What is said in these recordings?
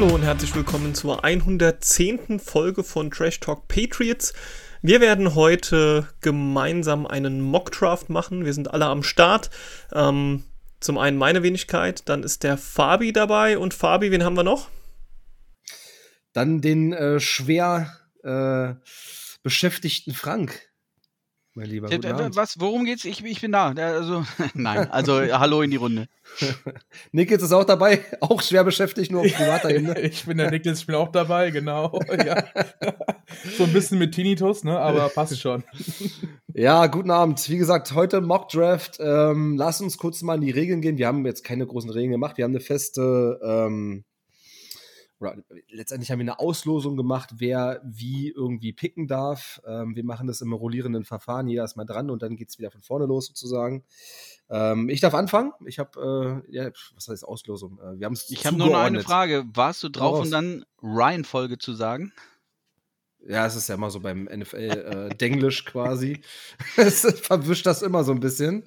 Hallo und herzlich willkommen zur 110. Folge von Trash Talk Patriots. Wir werden heute gemeinsam einen Mockdraft machen. Wir sind alle am Start. Ähm, zum einen meine Wenigkeit, dann ist der Fabi dabei. Und Fabi, wen haben wir noch? Dann den äh, schwer äh, beschäftigten Frank mein Lieber. Was, worum geht's? Ich, ich bin da. Also, nein, also hallo in die Runde. Nickels ist auch dabei, auch schwer beschäftigt, nur auf privater Ebene. ich bin der Nickels, ich bin auch dabei, genau. Ja. so ein bisschen mit Tinnitus, ne? aber passt schon. ja, guten Abend. Wie gesagt, heute Mock Draft. Ähm, lass uns kurz mal in die Regeln gehen. Wir haben jetzt keine großen Regeln gemacht. Wir haben eine feste ähm, oder letztendlich haben wir eine Auslosung gemacht, wer wie irgendwie picken darf. Ähm, wir machen das im rollierenden Verfahren, jeder ist mal dran und dann geht es wieder von vorne los sozusagen. Ähm, ich darf anfangen. Ich habe, äh, ja, was heißt Auslosung? Äh, wir Ich habe nur noch eine Frage. Warst du drauf, um dann Ryan-Folge zu sagen? Ja, es ist ja immer so beim NFL äh, quasi. es verwischt das immer so ein bisschen.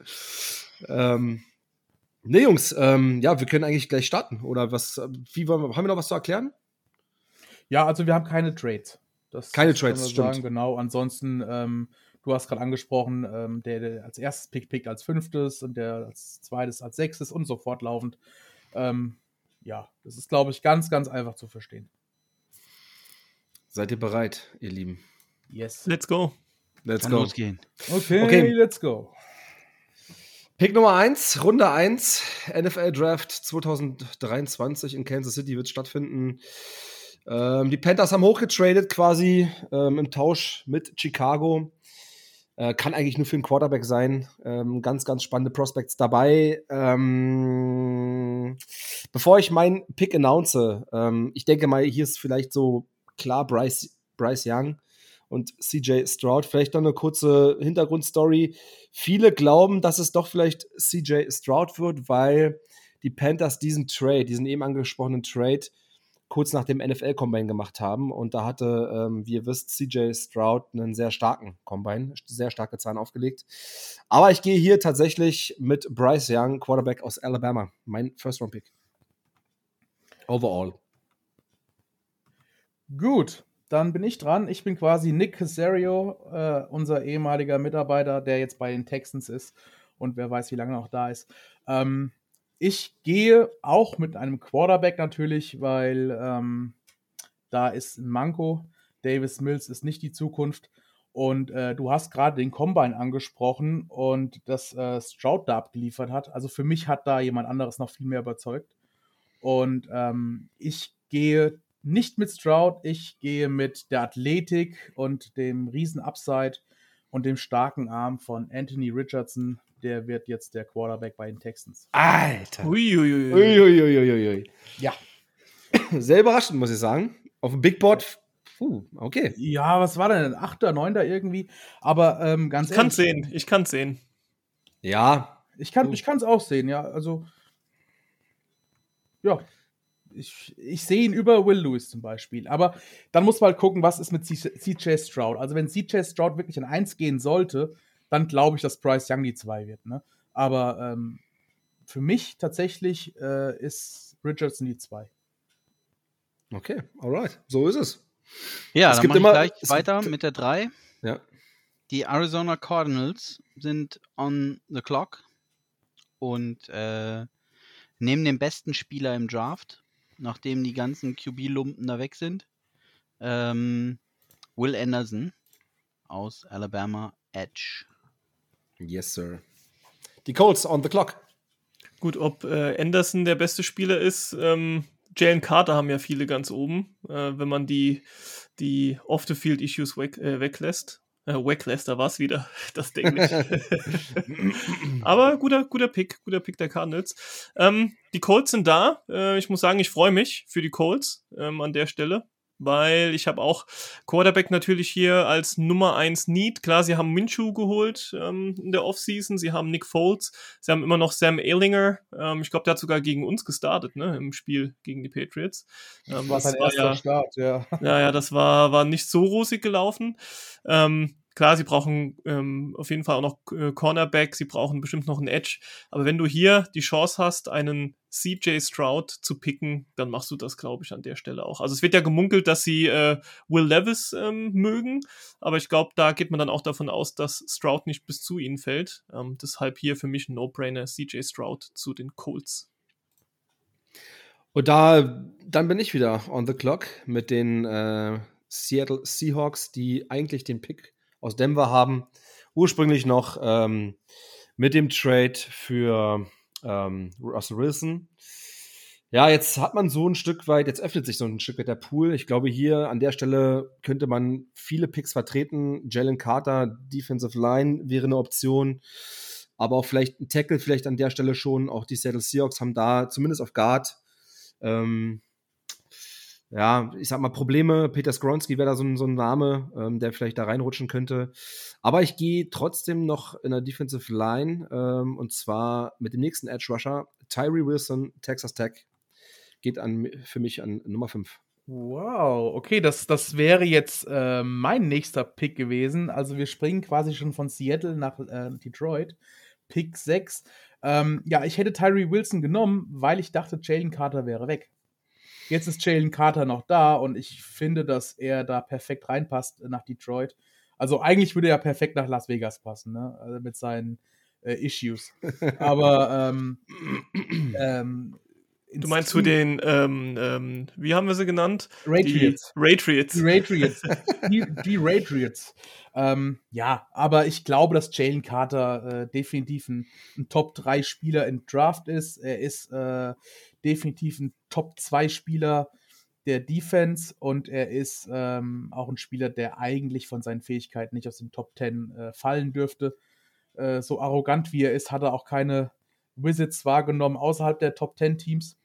Ähm, Ne, Jungs, ähm, ja, wir können eigentlich gleich starten. Oder was, wie wollen wir, haben wir noch was zu erklären? Ja, also wir haben keine Trades. Das, keine Trades, stimmt. Sagen, genau. Ansonsten, ähm, du hast gerade angesprochen, ähm, der, der, als erstes Pick pickt als fünftes und der als zweites als sechstes und so fortlaufend. Ähm, ja, das ist, glaube ich, ganz, ganz einfach zu verstehen. Seid ihr bereit, ihr Lieben? Yes. Let's go. Let's Kann go. losgehen. Okay, okay, let's go. Pick Nummer 1, Runde 1, NFL Draft 2023 in Kansas City wird stattfinden. Ähm, die Panthers haben hochgetradet quasi ähm, im Tausch mit Chicago. Äh, kann eigentlich nur für einen Quarterback sein. Ähm, ganz, ganz spannende Prospects dabei. Ähm, bevor ich meinen Pick announce, ähm, ich denke mal, hier ist vielleicht so klar Bryce, Bryce Young und CJ Stroud. Vielleicht noch eine kurze Hintergrundstory. Viele glauben, dass es doch vielleicht CJ Stroud wird, weil die Panthers diesen Trade, diesen eben angesprochenen Trade, kurz nach dem NFL-Combine gemacht haben. Und da hatte, ähm, wie ihr wisst, CJ Stroud einen sehr starken Combine, sehr starke Zahlen aufgelegt. Aber ich gehe hier tatsächlich mit Bryce Young, Quarterback aus Alabama. Mein First-Round-Pick. Overall. Gut dann bin ich dran. Ich bin quasi Nick Casario, äh, unser ehemaliger Mitarbeiter, der jetzt bei den Texans ist und wer weiß, wie lange noch da ist. Ähm, ich gehe auch mit einem Quarterback natürlich, weil ähm, da ist ein Manko. Davis Mills ist nicht die Zukunft. Und äh, du hast gerade den Combine angesprochen und das äh, Stroud da abgeliefert hat. Also für mich hat da jemand anderes noch viel mehr überzeugt. Und ähm, ich gehe nicht mit Stroud. Ich gehe mit der Athletik und dem riesen Upside und dem starken Arm von Anthony Richardson. Der wird jetzt der Quarterback bei den Texans. Alter. Uiuiui. Uiuiui. Ja. Sehr überraschend, muss ich sagen. Auf dem Big Board. Puh, okay. Ja, was war denn? Achter, neunter irgendwie. Aber ähm, ganz ich ehrlich. Ich kann sehen. Ich kann sehen. Ja. Ich kann es auch sehen, ja. Also. Ja, ich, ich sehe ihn über Will Lewis zum Beispiel. Aber dann muss man halt gucken, was ist mit CJ Stroud. Also wenn CJ Stroud wirklich an 1 gehen sollte, dann glaube ich, dass Bryce Young die 2 wird. Ne? Aber ähm, für mich tatsächlich äh, ist Richardson die 2. Okay, alright. So ist es. Ja, es dann gibt immer, gleich weiter mit der 3. Ja. Die Arizona Cardinals sind on the clock und äh, nehmen den besten Spieler im Draft nachdem die ganzen QB-Lumpen da weg sind. Ähm, Will Anderson aus Alabama Edge. Yes, sir. Die Colts on the clock. Gut, ob äh, Anderson der beste Spieler ist, ähm, Jalen Carter haben ja viele ganz oben, äh, wenn man die, die Off-the-Field-Issues weg, äh, weglässt. Äh, weglässt, da war es wieder, das Ding nicht. Aber guter, guter Pick, guter Pick der Cardinals. Ähm, die Colts sind da. Äh, ich muss sagen, ich freue mich für die Colts ähm, an der Stelle weil ich habe auch Quarterback natürlich hier als Nummer 1 Need. Klar, sie haben Minshew geholt ähm, in der Offseason, sie haben Nick Foles, sie haben immer noch Sam Ehlinger. Ähm, ich glaube, der hat sogar gegen uns gestartet, ne, im Spiel gegen die Patriots. Ähm, war sein erster ja, Start, ja. Ja, ja, das war, war nicht so rosig gelaufen. Ähm, klar, sie brauchen ähm, auf jeden Fall auch noch äh, Cornerback, sie brauchen bestimmt noch einen Edge. Aber wenn du hier die Chance hast, einen CJ Stroud zu picken, dann machst du das, glaube ich, an der Stelle auch. Also es wird ja gemunkelt, dass sie äh, Will Levis ähm, mögen, aber ich glaube, da geht man dann auch davon aus, dass Stroud nicht bis zu ihnen fällt. Ähm, deshalb hier für mich ein No-Brainer CJ Stroud zu den Colts. Und da, dann bin ich wieder on the clock mit den äh, Seattle Seahawks, die eigentlich den Pick aus Denver haben. Ursprünglich noch ähm, mit dem Trade für ähm, Russell Wilson. Ja, jetzt hat man so ein Stück weit, jetzt öffnet sich so ein Stück weit der Pool. Ich glaube, hier an der Stelle könnte man viele Picks vertreten. Jalen Carter, Defensive Line wäre eine Option. Aber auch vielleicht ein Tackle, vielleicht an der Stelle schon. Auch die Seattle Seahawks haben da zumindest auf Guard ähm, ja, ich sag mal, Probleme. Peter Skronski wäre da so ein, so ein Name, ähm, der vielleicht da reinrutschen könnte. Aber ich gehe trotzdem noch in der Defensive Line ähm, und zwar mit dem nächsten Edge Rusher, Tyree Wilson, Texas Tech. Geht an, für mich an Nummer 5. Wow, okay, das, das wäre jetzt äh, mein nächster Pick gewesen. Also wir springen quasi schon von Seattle nach äh, Detroit. Pick 6. Ähm, ja, ich hätte Tyree Wilson genommen, weil ich dachte, Jalen Carter wäre weg. Jetzt ist Jalen Carter noch da und ich finde, dass er da perfekt reinpasst nach Detroit. Also eigentlich würde er perfekt nach Las Vegas passen, ne? Also mit seinen äh, Issues. Aber ähm, ähm, Du meinst zu den, ähm, ähm, wie haben wir sie genannt? Ratriots. Ratriots. Die Ratriots. die, die Ratriots. Ähm, ja, aber ich glaube, dass Jalen Carter äh, definitiv ein, ein Top-3-Spieler im Draft ist. Er ist äh, definitiv ein Top-2-Spieler der Defense und er ist ähm, auch ein Spieler, der eigentlich von seinen Fähigkeiten nicht aus dem Top 10 äh, fallen dürfte. Äh, so arrogant wie er ist, hat er auch keine Wizards wahrgenommen außerhalb der Top 10 Teams.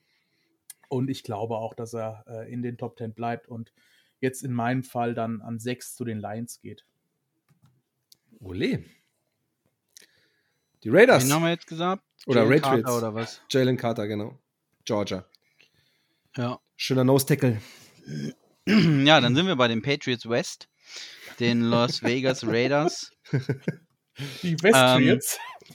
Und ich glaube auch, dass er äh, in den Top 10 bleibt und jetzt in meinem Fall dann an 6 zu den Lions geht. Ole. Die Raiders. Wen haben wir jetzt gesagt? Oder Jalen Patriots. Carter oder was? Jalen Carter, genau. Georgia. Ja. Schöner Nose-Tackle. Ja, dann sind wir bei den Patriots West, den Las Vegas Raiders. Die Westriots. Ähm,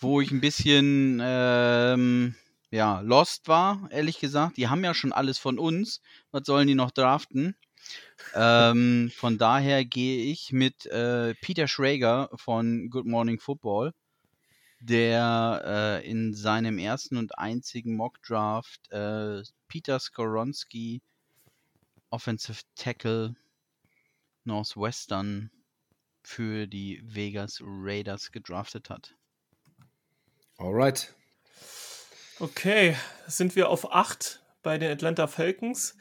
wo ich ein bisschen ähm, ja, lost war, ehrlich gesagt. Die haben ja schon alles von uns. Was sollen die noch draften? ähm, von daher gehe ich mit äh, Peter Schrager von Good Morning Football, der äh, in seinem ersten und einzigen Mock Draft äh, Peter Skoronski, Offensive Tackle Northwestern für die Vegas Raiders gedraftet hat. Alright. Okay, sind wir auf 8 bei den Atlanta Falcons.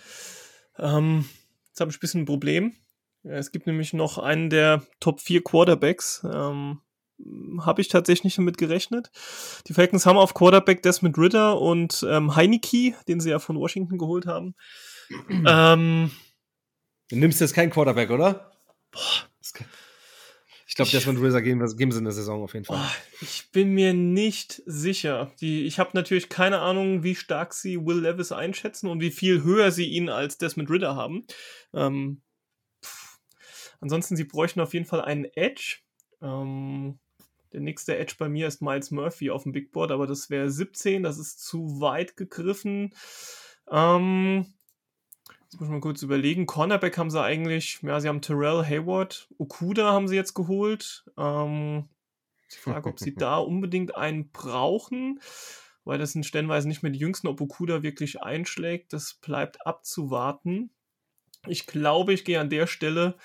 Ähm, Jetzt habe ich ein bisschen ein Problem. Es gibt nämlich noch einen der Top 4 Quarterbacks. Ähm, habe ich tatsächlich nicht damit gerechnet. Die Falcons haben auf Quarterback Desmond Ritter und ähm, Heineke, den sie ja von Washington geholt haben. ähm, du nimmst jetzt keinen Quarterback, oder? Boah, ich glaube, Desmond Ritter geben, geben sie in der Saison auf jeden Fall. Oh, ich bin mir nicht sicher. Die, ich habe natürlich keine Ahnung, wie stark sie Will Levis einschätzen und wie viel höher sie ihn als Desmond Ritter haben. Ähm, Ansonsten, sie bräuchten auf jeden Fall einen Edge. Ähm, der nächste Edge bei mir ist Miles Murphy auf dem Big Board, aber das wäre 17, das ist zu weit gegriffen. Ähm, Jetzt muss ich mal kurz überlegen. Cornerback haben sie eigentlich, ja, sie haben Terrell Hayward, Okuda haben sie jetzt geholt. Ähm, ich frage, ob sie da unbedingt einen brauchen, weil das sind stellenweise nicht mehr die jüngsten, ob Okuda wirklich einschlägt. Das bleibt abzuwarten. Ich glaube, ich gehe an der Stelle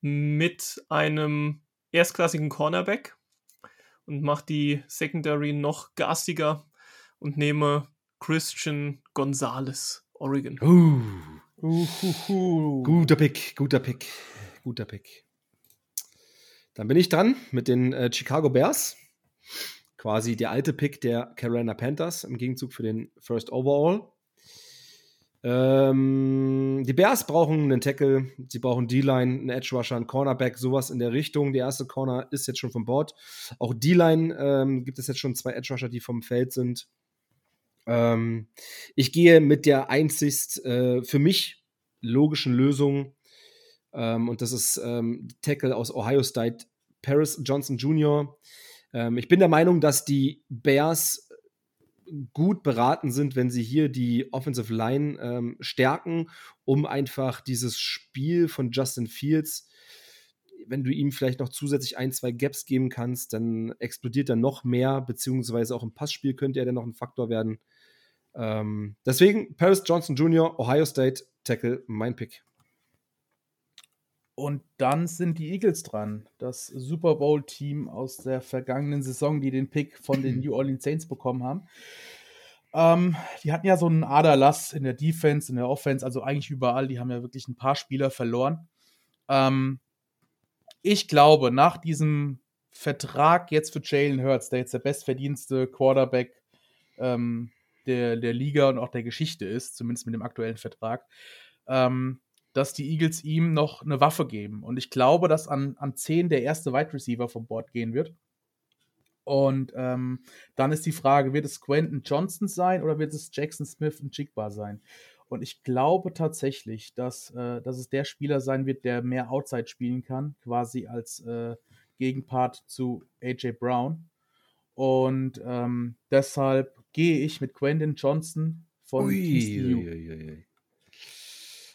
mit einem erstklassigen Cornerback und mache die Secondary noch garstiger und nehme Christian Gonzalez, Oregon. Uh. Uhuhu. Guter Pick, guter Pick, guter Pick. Dann bin ich dran mit den äh, Chicago Bears. Quasi der alte Pick der Carolina Panthers im Gegenzug für den First Overall. Ähm, die Bears brauchen einen Tackle, sie brauchen D-Line, einen Edge Rusher, einen Cornerback, sowas in der Richtung. Der erste Corner ist jetzt schon vom Bord. Auch D-Line ähm, gibt es jetzt schon zwei Edge Rusher, die vom Feld sind. Ähm, ich gehe mit der einzigst äh, für mich logischen Lösung Ähm, und das ist ähm, Tackle aus Ohio State, Paris Johnson Jr. Ähm, ich bin der Meinung, dass die Bears gut beraten sind, wenn sie hier die Offensive Line ähm, stärken, um einfach dieses Spiel von Justin Fields, wenn du ihm vielleicht noch zusätzlich ein, zwei Gaps geben kannst, dann explodiert er noch mehr, beziehungsweise auch im Passspiel könnte er dann noch ein Faktor werden. Ähm, deswegen Paris Johnson Jr., Ohio State, Tackle, mein Pick. Und dann sind die Eagles dran, das Super Bowl-Team aus der vergangenen Saison, die den Pick von den New Orleans Saints bekommen haben. Ähm, die hatten ja so einen Aderlass in der Defense, in der Offense, also eigentlich überall. Die haben ja wirklich ein paar Spieler verloren. Ähm, ich glaube, nach diesem Vertrag jetzt für Jalen Hurts, der jetzt der bestverdienste Quarterback ähm, der, der Liga und auch der Geschichte ist, zumindest mit dem aktuellen Vertrag, ähm, dass die Eagles ihm noch eine Waffe geben. Und ich glaube, dass an, an 10 der erste Wide Receiver vom Board gehen wird. Und ähm, dann ist die Frage, wird es Quentin Johnson sein oder wird es Jackson Smith und Jigba sein? Und ich glaube tatsächlich, dass, äh, dass es der Spieler sein wird, der mehr Outside spielen kann, quasi als äh, Gegenpart zu AJ Brown. Und ähm, deshalb gehe ich mit Quentin Johnson von Ui, TCU. ui, ui, ui.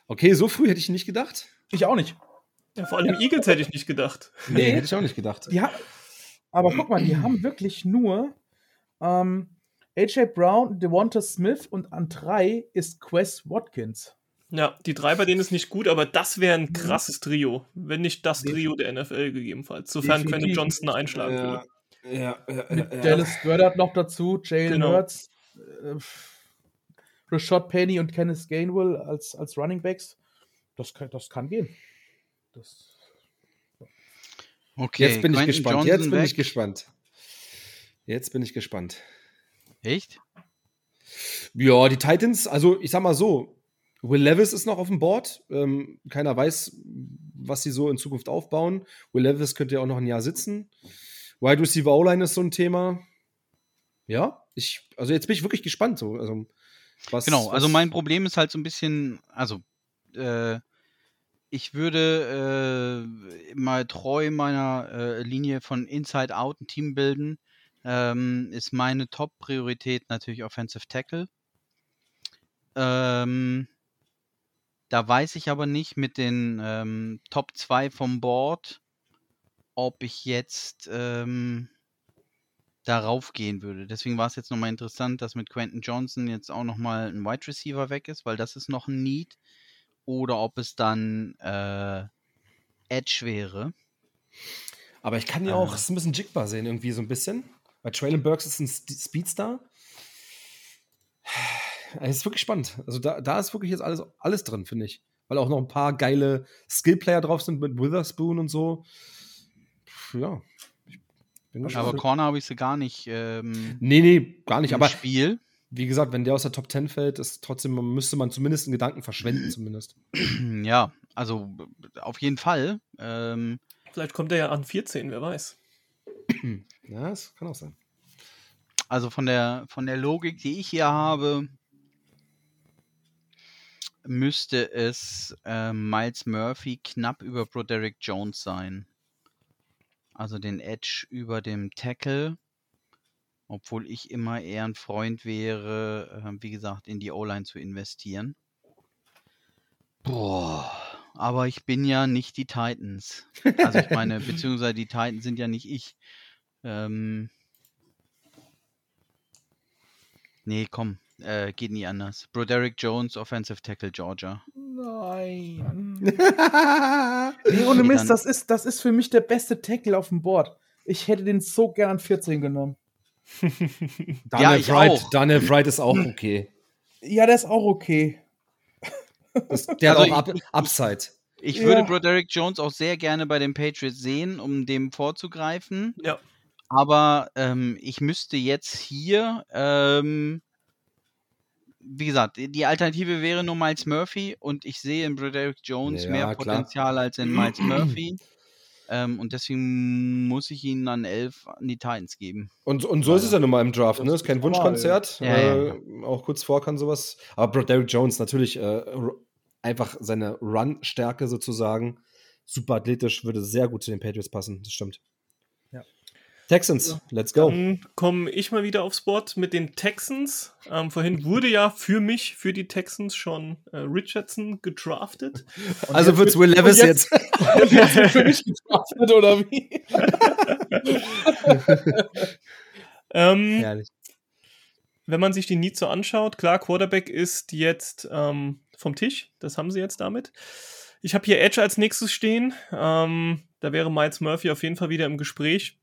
Okay, so früh hätte ich nicht gedacht. Ich auch nicht. Ja, vor allem Eagles hätte ich nicht gedacht. Nee, hätte ich auch nicht gedacht. Ha aber guck mal, die haben wirklich nur ähm, AJ Brown, Devonta Smith und an drei ist Quest Watkins. Ja, die drei bei denen ist nicht gut, aber das wäre ein krasses Trio. Wenn nicht das Trio der NFL gegebenenfalls. Sofern Quentin. Johnson einschlagen würde. Ja, ja, Mit ja, Dallas Goddard noch dazu, Jalen Genau. Hurts, äh, Rashad Penny und Kenneth Gainwell als, als Running Backs. Das kann, das kann gehen. Das, Okay, Jetzt bin ich Quentin gespannt. Johnson Jetzt bin weg. ich gespannt. Jetzt bin ich gespannt. Echt? Ja, die Titans, also ich sag mal so, Will Levis ist noch auf dem Board. Ähm, keiner weiß, was sie so in Zukunft aufbauen. Will Levis könnte ja auch noch ein Jahr sitzen. Wide Receiver O-Line ist so ein Thema. Ja, ich, also jetzt bin ich wirklich gespannt. So, also, was, Genau, also mein Problem ist halt so ein bisschen, also äh, ich würde äh, mal treu meiner äh, Linie von Inside Out ein Team bilden. Ähm, ist meine Top-Priorität natürlich Offensive Tackle. Ähm, da weiß ich aber nicht mit den ähm, Top 2 vom Board, ob ich jetzt ähm, darauf gehen würde. Deswegen war es jetzt nochmal interessant, dass mit Quentin Johnson jetzt auch nochmal ein Wide Receiver weg ist, weil das ist noch ein Need. Oder ob es dann äh, Edge wäre. Aber ich kann ja auch es ein bisschen Jigbar sehen, irgendwie so ein bisschen. Weil Traylon Burks ist ein St- Speedstar. Es ist wirklich spannend. Also da, da ist wirklich jetzt alles, alles drin, finde ich. Weil auch noch ein paar geile Skillplayer drauf sind mit Witherspoon und so. Ja. Ich bin gespannt. Aber Corner habe ich sie gar nicht ähm, nee, nee, gar nicht. Aber Spiel. wie gesagt, wenn der aus der Top 10 fällt, ist trotzdem, man- müsste man zumindest einen Gedanken verschwenden, zumindest. Ja, also auf jeden Fall. Ähm, Vielleicht kommt er ja an 14, wer weiß. Ja, das kann auch sein. also von der von der Logik, die ich hier habe, müsste es äh, Miles Murphy knapp über Broderick Jones sein. Also den Edge über dem Tackle. Obwohl ich immer eher ein Freund wäre, äh, wie gesagt, in die O-Line zu investieren. Boah, aber ich bin ja nicht die Titans. Also ich meine, beziehungsweise die Titans sind ja nicht ich. Ähm, nee, komm, äh, geht nie anders. Broderick Jones, Offensive Tackle Georgia. Nein. nee, ohne Mist, das ist, das ist für mich der beste Tackle auf dem Board. Ich hätte den so gern an 14 genommen. Daniel, ich Wright, auch. Daniel Wright ist auch okay. Ja, der ist auch okay. Das, der Also hat auch ich- Up, Upside. Ich Ja. würde Broderick Jones auch sehr gerne bei den Patriots sehen, um dem vorzugreifen. Ja. Aber ähm, ich müsste jetzt hier, ähm, wie gesagt, die- Alternative wäre nur Miles Murphy und ich sehe in Broderick Jones Ja, mehr klar. Potenzial als in Miles Murphy. Ähm, und deswegen muss ich ihn an 11 an die Titans geben. Und, und so ist es ja nun mal im Draft, Das ne? ist Ist kein Wunschkonzert. ja. Ja, äh, Auch kurz vor kann sowas. Aber Broderick Jones natürlich äh, einfach seine Run-Stärke sozusagen. Super athletisch, würde sehr gut zu den Patriots passen, das stimmt. Ja. Texans, let's go. Dann komme ich mal wieder aufs Board mit den Texans. Ähm, vorhin wurde ja für mich, für die Texans schon äh, Richardson gedraftet. Und also jetzt wird's wird- Will Levis jetzt. Jetzt wird für mich gedraftet, oder wie? Ähm, Herrlich. wenn man sich die Needs so anschaut, klar, Quarterback ist jetzt ähm, vom Tisch. Das haben sie jetzt damit. Ich habe hier Edge als nächstes stehen. Ähm, da wäre Miles Murphy auf jeden Fall wieder im Gespräch.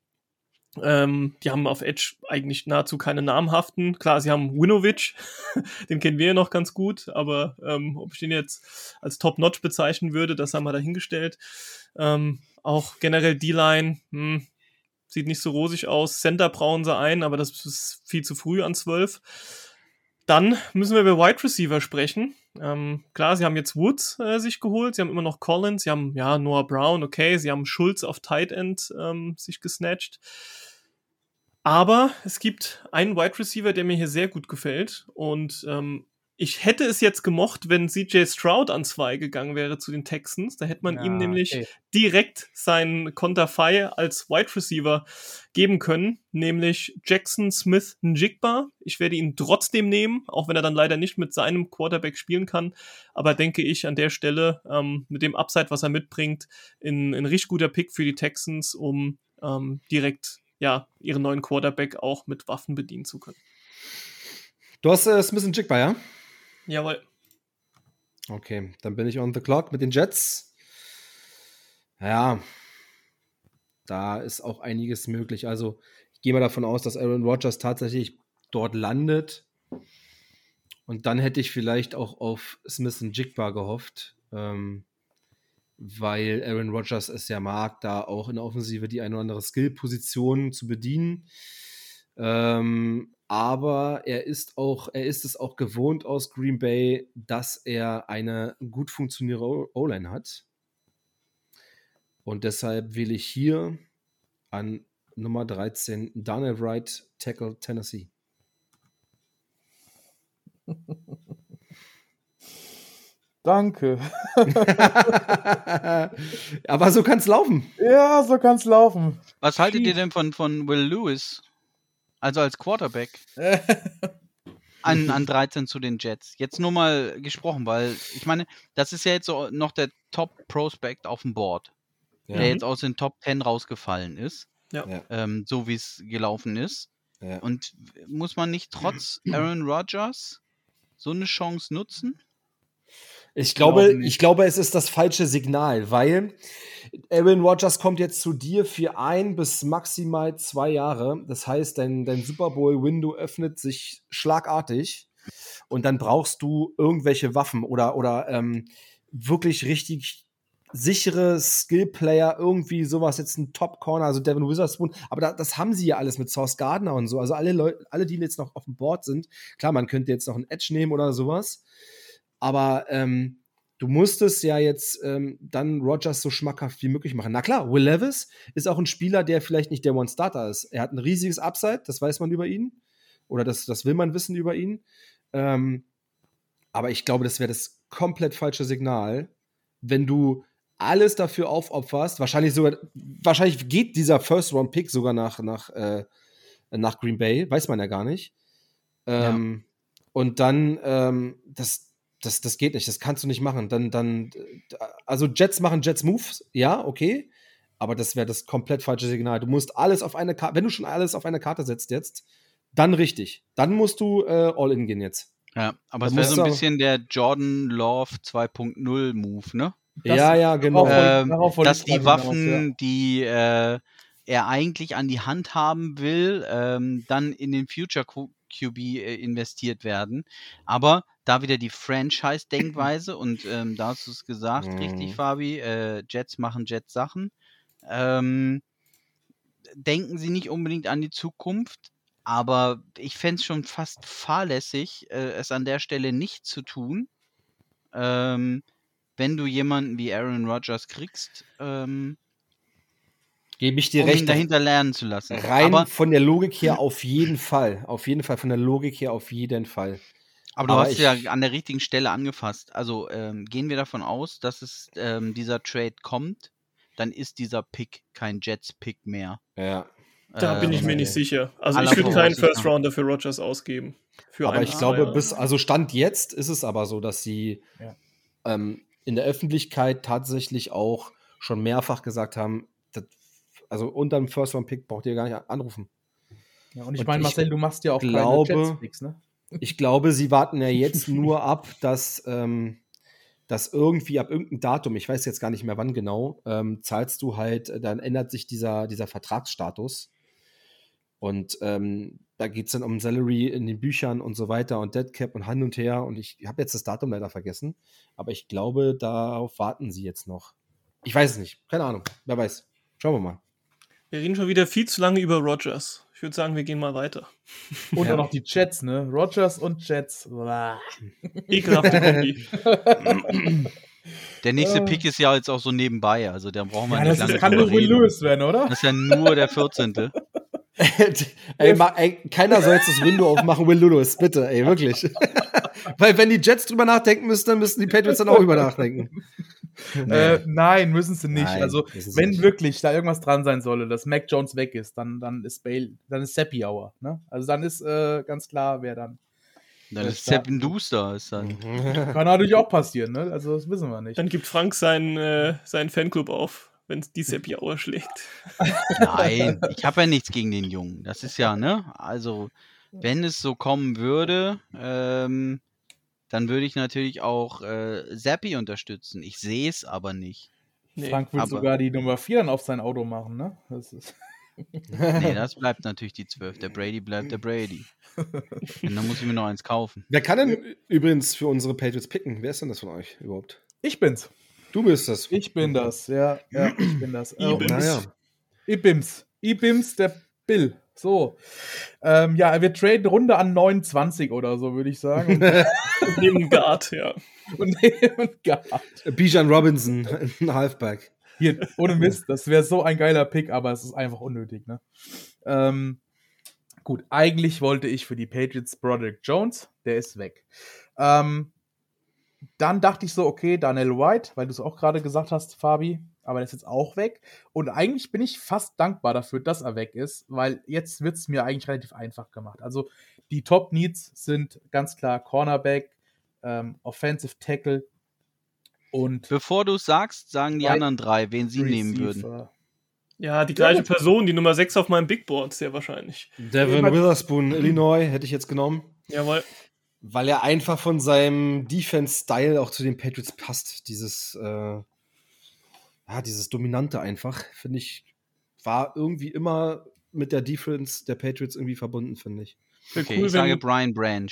Ähm, die haben auf Edge eigentlich nahezu keine namhaften. Klar, sie haben Winovich, den kennen wir ja noch ganz gut, aber ähm, ob ich den jetzt als Top-Notch bezeichnen würde, das haben wir dahingestellt. Ähm, auch generell D-Line, hm, sieht nicht so rosig aus. Center brauchen sie ein, aber das ist viel zu früh an 12. Dann müssen wir über Wide Receiver sprechen. Ähm, klar, sie haben jetzt Woods äh, sich geholt, sie haben immer noch Collins, sie haben ja Noah Brown, okay, sie haben Schulz auf Tight End ähm, sich gesnatcht. Aber es gibt einen Wide Receiver, der mir hier sehr gut gefällt. Und ähm, ich hätte es jetzt gemocht, wenn CJ Stroud an zwei gegangen wäre zu den Texans. Da hätte man Ja, ihm nämlich okay. direkt seinen Konterfei als Wide Receiver geben können, nämlich Jackson Smith Njigba. Ich werde ihn trotzdem nehmen, auch wenn er dann leider nicht mit seinem Quarterback spielen kann. Aber denke ich an der Stelle ähm, mit dem Upside, was er mitbringt, in ein richtig guter Pick für die Texans, um ähm, direkt ja ihren neuen Quarterback auch mit Waffen bedienen zu können. Du hast äh, Smith und Jigba, ja? Jawohl. Okay, dann bin ich on the clock mit den Jets. Ja, da ist auch einiges möglich. Also, ich gehe mal davon aus, dass Aaron Rodgers tatsächlich dort landet. Und dann hätte ich vielleicht auch auf Smith und Jigba gehofft, ähm, weil Aaron Rodgers es ja mag, da auch in der Offensive die eine oder andere Skill-Position zu bedienen. Ähm, aber er ist auch, er ist es auch gewohnt aus Green Bay, dass er eine gut funktionierende O-Line hat. Und deshalb wähle ich hier an Nummer 13 Daniel Wright, Tackle Tennessee. Danke. aber so kann es laufen. Ja, so kann's laufen. Was haltet Schief. ihr denn von, von Will Lewis? Also als Quarterback an, an 13 zu den Jets. Jetzt nur mal gesprochen, weil ich meine, das ist ja jetzt so noch der Top-Prospect auf dem Board, Ja. der jetzt aus den Top 10 rausgefallen ist, Ja. Ja. ähm, so wie es gelaufen ist. Ja. Und muss man nicht trotz Aaron Rodgers so eine Chance nutzen? Ich glaube glaube, ich glaube, es ist das falsche Signal, weil Aaron Rodgers kommt jetzt zu dir für ein bis maximal zwei Jahre. Das heißt, dein, dein Super Bowl-Window öffnet sich schlagartig und dann brauchst du irgendwelche Waffen oder, oder ähm, wirklich richtig sichere Skill-Player, irgendwie sowas, jetzt ein Top-Corner, also Devin Witherspoon, aber da, das haben sie ja alles mit Source Gardner und so. Also alle Leute, alle, die jetzt noch auf dem Board sind, klar, man könnte jetzt noch einen Edge nehmen oder sowas. Aber ähm, du musstest ja jetzt ähm, dann Rogers so schmackhaft wie möglich machen. Na klar, Will Levis ist auch ein Spieler, der vielleicht nicht der One-Starter ist. Er hat ein riesiges Upside, das weiß man über ihn. Oder das, das will man wissen über ihn. Ähm, aber ich glaube, das wäre das komplett falsche Signal, wenn du alles dafür aufopferst. Wahrscheinlich sogar, wahrscheinlich geht dieser First-Round-Pick sogar nach, nach, äh, nach Green Bay, weiß man ja gar nicht. Ähm, Und dann, ähm, das, das, das geht nicht, das kannst du nicht machen. Dann, dann, also Jets machen Jets Moves, ja, okay. Aber das wäre das komplett falsche Signal. Du musst alles auf eine Karte, wenn du schon alles auf eine Karte setzt jetzt, dann richtig. Dann musst du äh, All-In gehen jetzt. Ja, aber Da es wäre so ein bisschen der Jordan Love 2.0 Move, ne? Das- ja, ja, genau. darauf wollte- Ähm, dass die Waffen, ja. die äh, er eigentlich an die Hand haben will, ähm, dann in den Future QB äh, investiert werden. Aber da wieder die Franchise-Denkweise und ähm, da hast du es gesagt, Mhm. richtig, Fabi, äh, Jets machen Jets-Sachen. Ähm, denken sie nicht unbedingt an die Zukunft, aber ich fände es schon fast fahrlässig, äh, es an der Stelle nicht zu tun. Ähm, wenn du jemanden wie Aaron Rodgers kriegst, ähm, Gebe ich dir um ihn recht. dahinter lernen zu lassen. Rein Aber von der Logik her auf jeden Fall. Auf jeden Fall, von der Logik her auf jeden Fall. Aber du Aber hast ich- ja an der richtigen Stelle angefasst. Also ähm, gehen wir davon aus, dass es ähm, dieser Trade kommt, dann ist dieser Pick kein Jets-Pick mehr. Ja. Da bin ich mir okay. nicht sicher. Also ich würde keinen First. Rounder für Rogers ausgeben. Für aber ich glaube, Zweier. bis, also Stand jetzt ist es aber so, dass sie Ja. ähm, in der Öffentlichkeit tatsächlich auch schon mehrfach gesagt haben, das, also unter dem First Round Pick braucht ihr gar nicht anrufen. Ja, und ich meine, Marcel, du machst ja auch glaube- keine Jets-Picks, ne? Ich glaube, sie warten ja jetzt nur ab, dass, ähm, dass irgendwie ab irgendeinem Datum, ich weiß jetzt gar nicht mehr wann genau, ähm, zahlst du halt, äh, dann ändert sich dieser, dieser Vertragsstatus. Und ähm, da geht es dann um Salary in den Büchern und so weiter und Deadcap und hin und her. Und ich habe jetzt das Datum leider vergessen. Aber ich glaube, darauf warten sie jetzt noch. Ich weiß es nicht. Keine Ahnung. Wer weiß. Schauen wir mal. Wir reden schon wieder viel zu lange über Rogers. Ich würde sagen, wir gehen mal weiter. Und Ja. dann noch die Jets, ne? Rogers und Jets. Ekelhafte Kombi. Der nächste Äh. Pick ist ja jetzt auch so nebenbei, also da brauchen wir Ja, nicht das lange ist, kann nur Will. Lewis werden, oder? Das ist ja nur der 14. ey, ma, ey, keiner soll jetzt das Window aufmachen, Will Lewis, bitte, ey, wirklich. Weil wenn die Jets drüber nachdenken müssen, dann müssen die Patriots dann auch drüber nachdenken. Äh, nein, müssen sie nicht. Nein, also, wenn nicht. wirklich da irgendwas dran sein solle, dass Mac Jones weg ist, dann, dann ist Bale, dann ist Seppi Hour. Ne? Also dann ist äh, ganz klar, wer dann. Dann ist. Seppen Duster. Ist dann. Kann natürlich auch passieren, ne? Also das wissen wir nicht. Dann gibt Frank seinen, äh, seinen Fanclub auf, wenn es die Seppi Auer schlägt. Nein, ich habe ja nichts gegen den Jungen. Das ist ja, ne? Also, wenn es so kommen würde, ähm, dann würde ich natürlich auch äh, Zappi unterstützen. Ich sehe es aber nicht. Nee. Frank will sogar die Nummer 4 dann auf sein Auto machen, ne? Das ist Nee, das bleibt natürlich die 12. Der Brady bleibt der Brady. Und dann muss ich mir noch eins kaufen. Wer kann denn übrigens für unsere Patriots picken? Wer ist denn das von euch überhaupt? ich bin's. Du bist das. Ich bin das, ja, ja, ich bin das. Äh, Ibims. und Naja. Ibims. Ibims, der Bill. So. Ähm, ja, wir traden Runde an 29 oder so, würde ich sagen. Neben Guard, ja. und, und gar. Bijan Robinson, ein Halfback. Hier, ohne Mist, das wäre so ein geiler Pick, aber es ist einfach unnötig, ne? Ähm, gut, eigentlich wollte ich für die Patriots Broderick Jones, der ist weg. Ähm, dann dachte ich so, okay, Daniel White, weil du es auch gerade gesagt hast, Fabi, aber der ist jetzt auch weg. Und eigentlich bin ich fast dankbar dafür, dass er weg ist, weil jetzt wird es mir eigentlich relativ einfach gemacht. Also die Top Needs sind ganz klar Cornerback, ähm, Offensive Tackle und Bevor du es sagst, sagen die anderen drei, wen sie nehmen würden. Receiver. Ja, die gleiche gut. Person, die Nummer 6 auf meinem Big Board, sehr wahrscheinlich. Devin Witherspoon, Illinois, hätte ich jetzt genommen. Jawohl. Weil er einfach von seinem Defense-Style auch zu den Patriots passt. Dieses, äh, ja, dieses Dominante einfach, finde ich, war irgendwie immer mit der Defense der Patriots irgendwie verbunden, finde ich. Wäre Okay, cool, ich sage Brian Branch.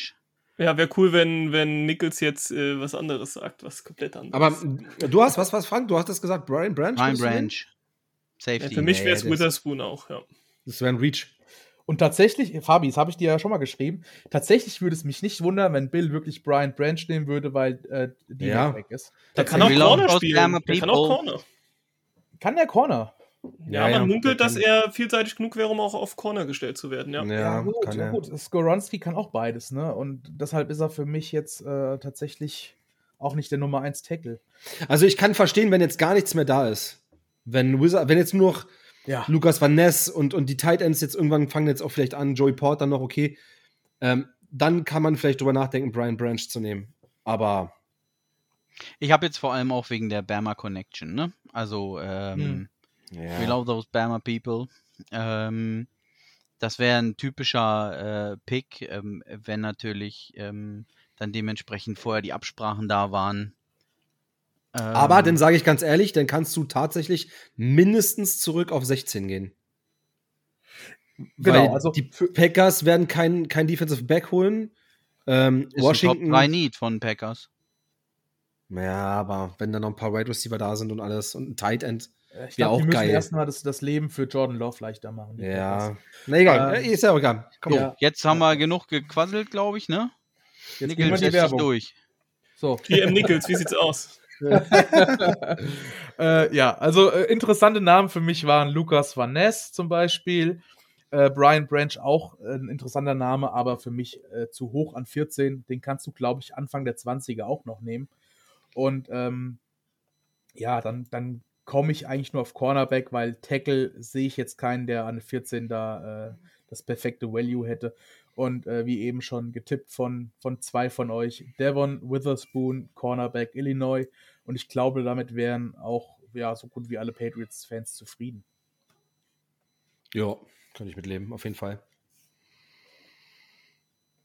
ja, wär cool, wenn, wenn Nichols jetzt äh, was anderes sagt, was komplett anderes. Aber äh, du hast, was, was, Frank? Du hattest gesagt, Brian Branch? Brian? Branch. ja, Safety. für mich wäre es das- Witherspoon auch, ja. Das wäre ein Reach. Und tatsächlich, Fabi, das habe ich dir ja schon mal geschrieben, tatsächlich würde es mich nicht wundern, wenn Bill wirklich Brian Branch nehmen würde, weil äh, die Ja. weg ist. Der kann auch Corner spielen. Der kann auch. Corner. Kann der Corner? Ja, Ja, man ja, munkelt, dass er vielseitig genug wäre, um auch auf Corner gestellt zu werden, ja. Ja, gut, kann ja gut. Skoronski kann auch beides, ne? Und deshalb ist er für mich jetzt äh, tatsächlich auch nicht der Nummer 1 Tackle. Also ich kann verstehen, wenn jetzt gar nichts mehr da ist. Wenn, Wizard, wenn jetzt nur noch Ja. Lukas Van Ness und, und die Tight Ends jetzt irgendwann fangen jetzt auch vielleicht an, Joey Porter noch, okay. Ähm, dann kann man vielleicht drüber nachdenken, Brian Branch zu nehmen. Aber Ich habe jetzt vor allem auch wegen der Bama Connection, ne? Also, ähm, Hm. ja. we love those Bama people. Ähm, das wäre ein typischer äh, Pick, ähm, wenn natürlich ähm, dann dementsprechend vorher die Absprachen da waren. Ähm, Aber dann sage ich ganz ehrlich, dann kannst du tatsächlich mindestens zurück auf 16 gehen. Genau, Weil also die Packers werden kein, kein Defensive Back holen. Ähm, ist Washington. ein Top 3 Need von Packers. Ja, aber wenn da noch ein paar Wide Receiver da sind und alles und ein Tight End. Äh, ich glaube, auch die müssen geil. erstmal das, das Leben für Jordan Love leichter machen. Ja. Na egal, Ähm, ist ja auch egal. Komm ja. Jetzt haben wir genug gequasselt, glaube ich, ne? Jetzt Nickel, gehen wir in die setz dich Werbung. durch. So. GM Nichols, wie sieht's aus? äh, ja, also äh, interessante Namen für mich waren Lukas Van Ness zum Beispiel, Äh, Brian Branch auch äh, ein interessanter Name, aber für mich äh, zu hoch an 14. Den kannst du, glaube ich, Anfang der 20er auch noch nehmen. Und ähm, ja, dann, dann komme ich eigentlich nur auf Cornerback, weil Tackle sehe ich jetzt keinen, der an 14 da äh, das perfekte Value hätte. Und äh, wie eben schon getippt von, von zwei von euch, Devon Witherspoon, Cornerback Illinois. Und ich glaube, damit wären auch ja, so gut wie alle Patriots-Fans zufrieden. Ja, kann ich mitleben, auf jeden Fall.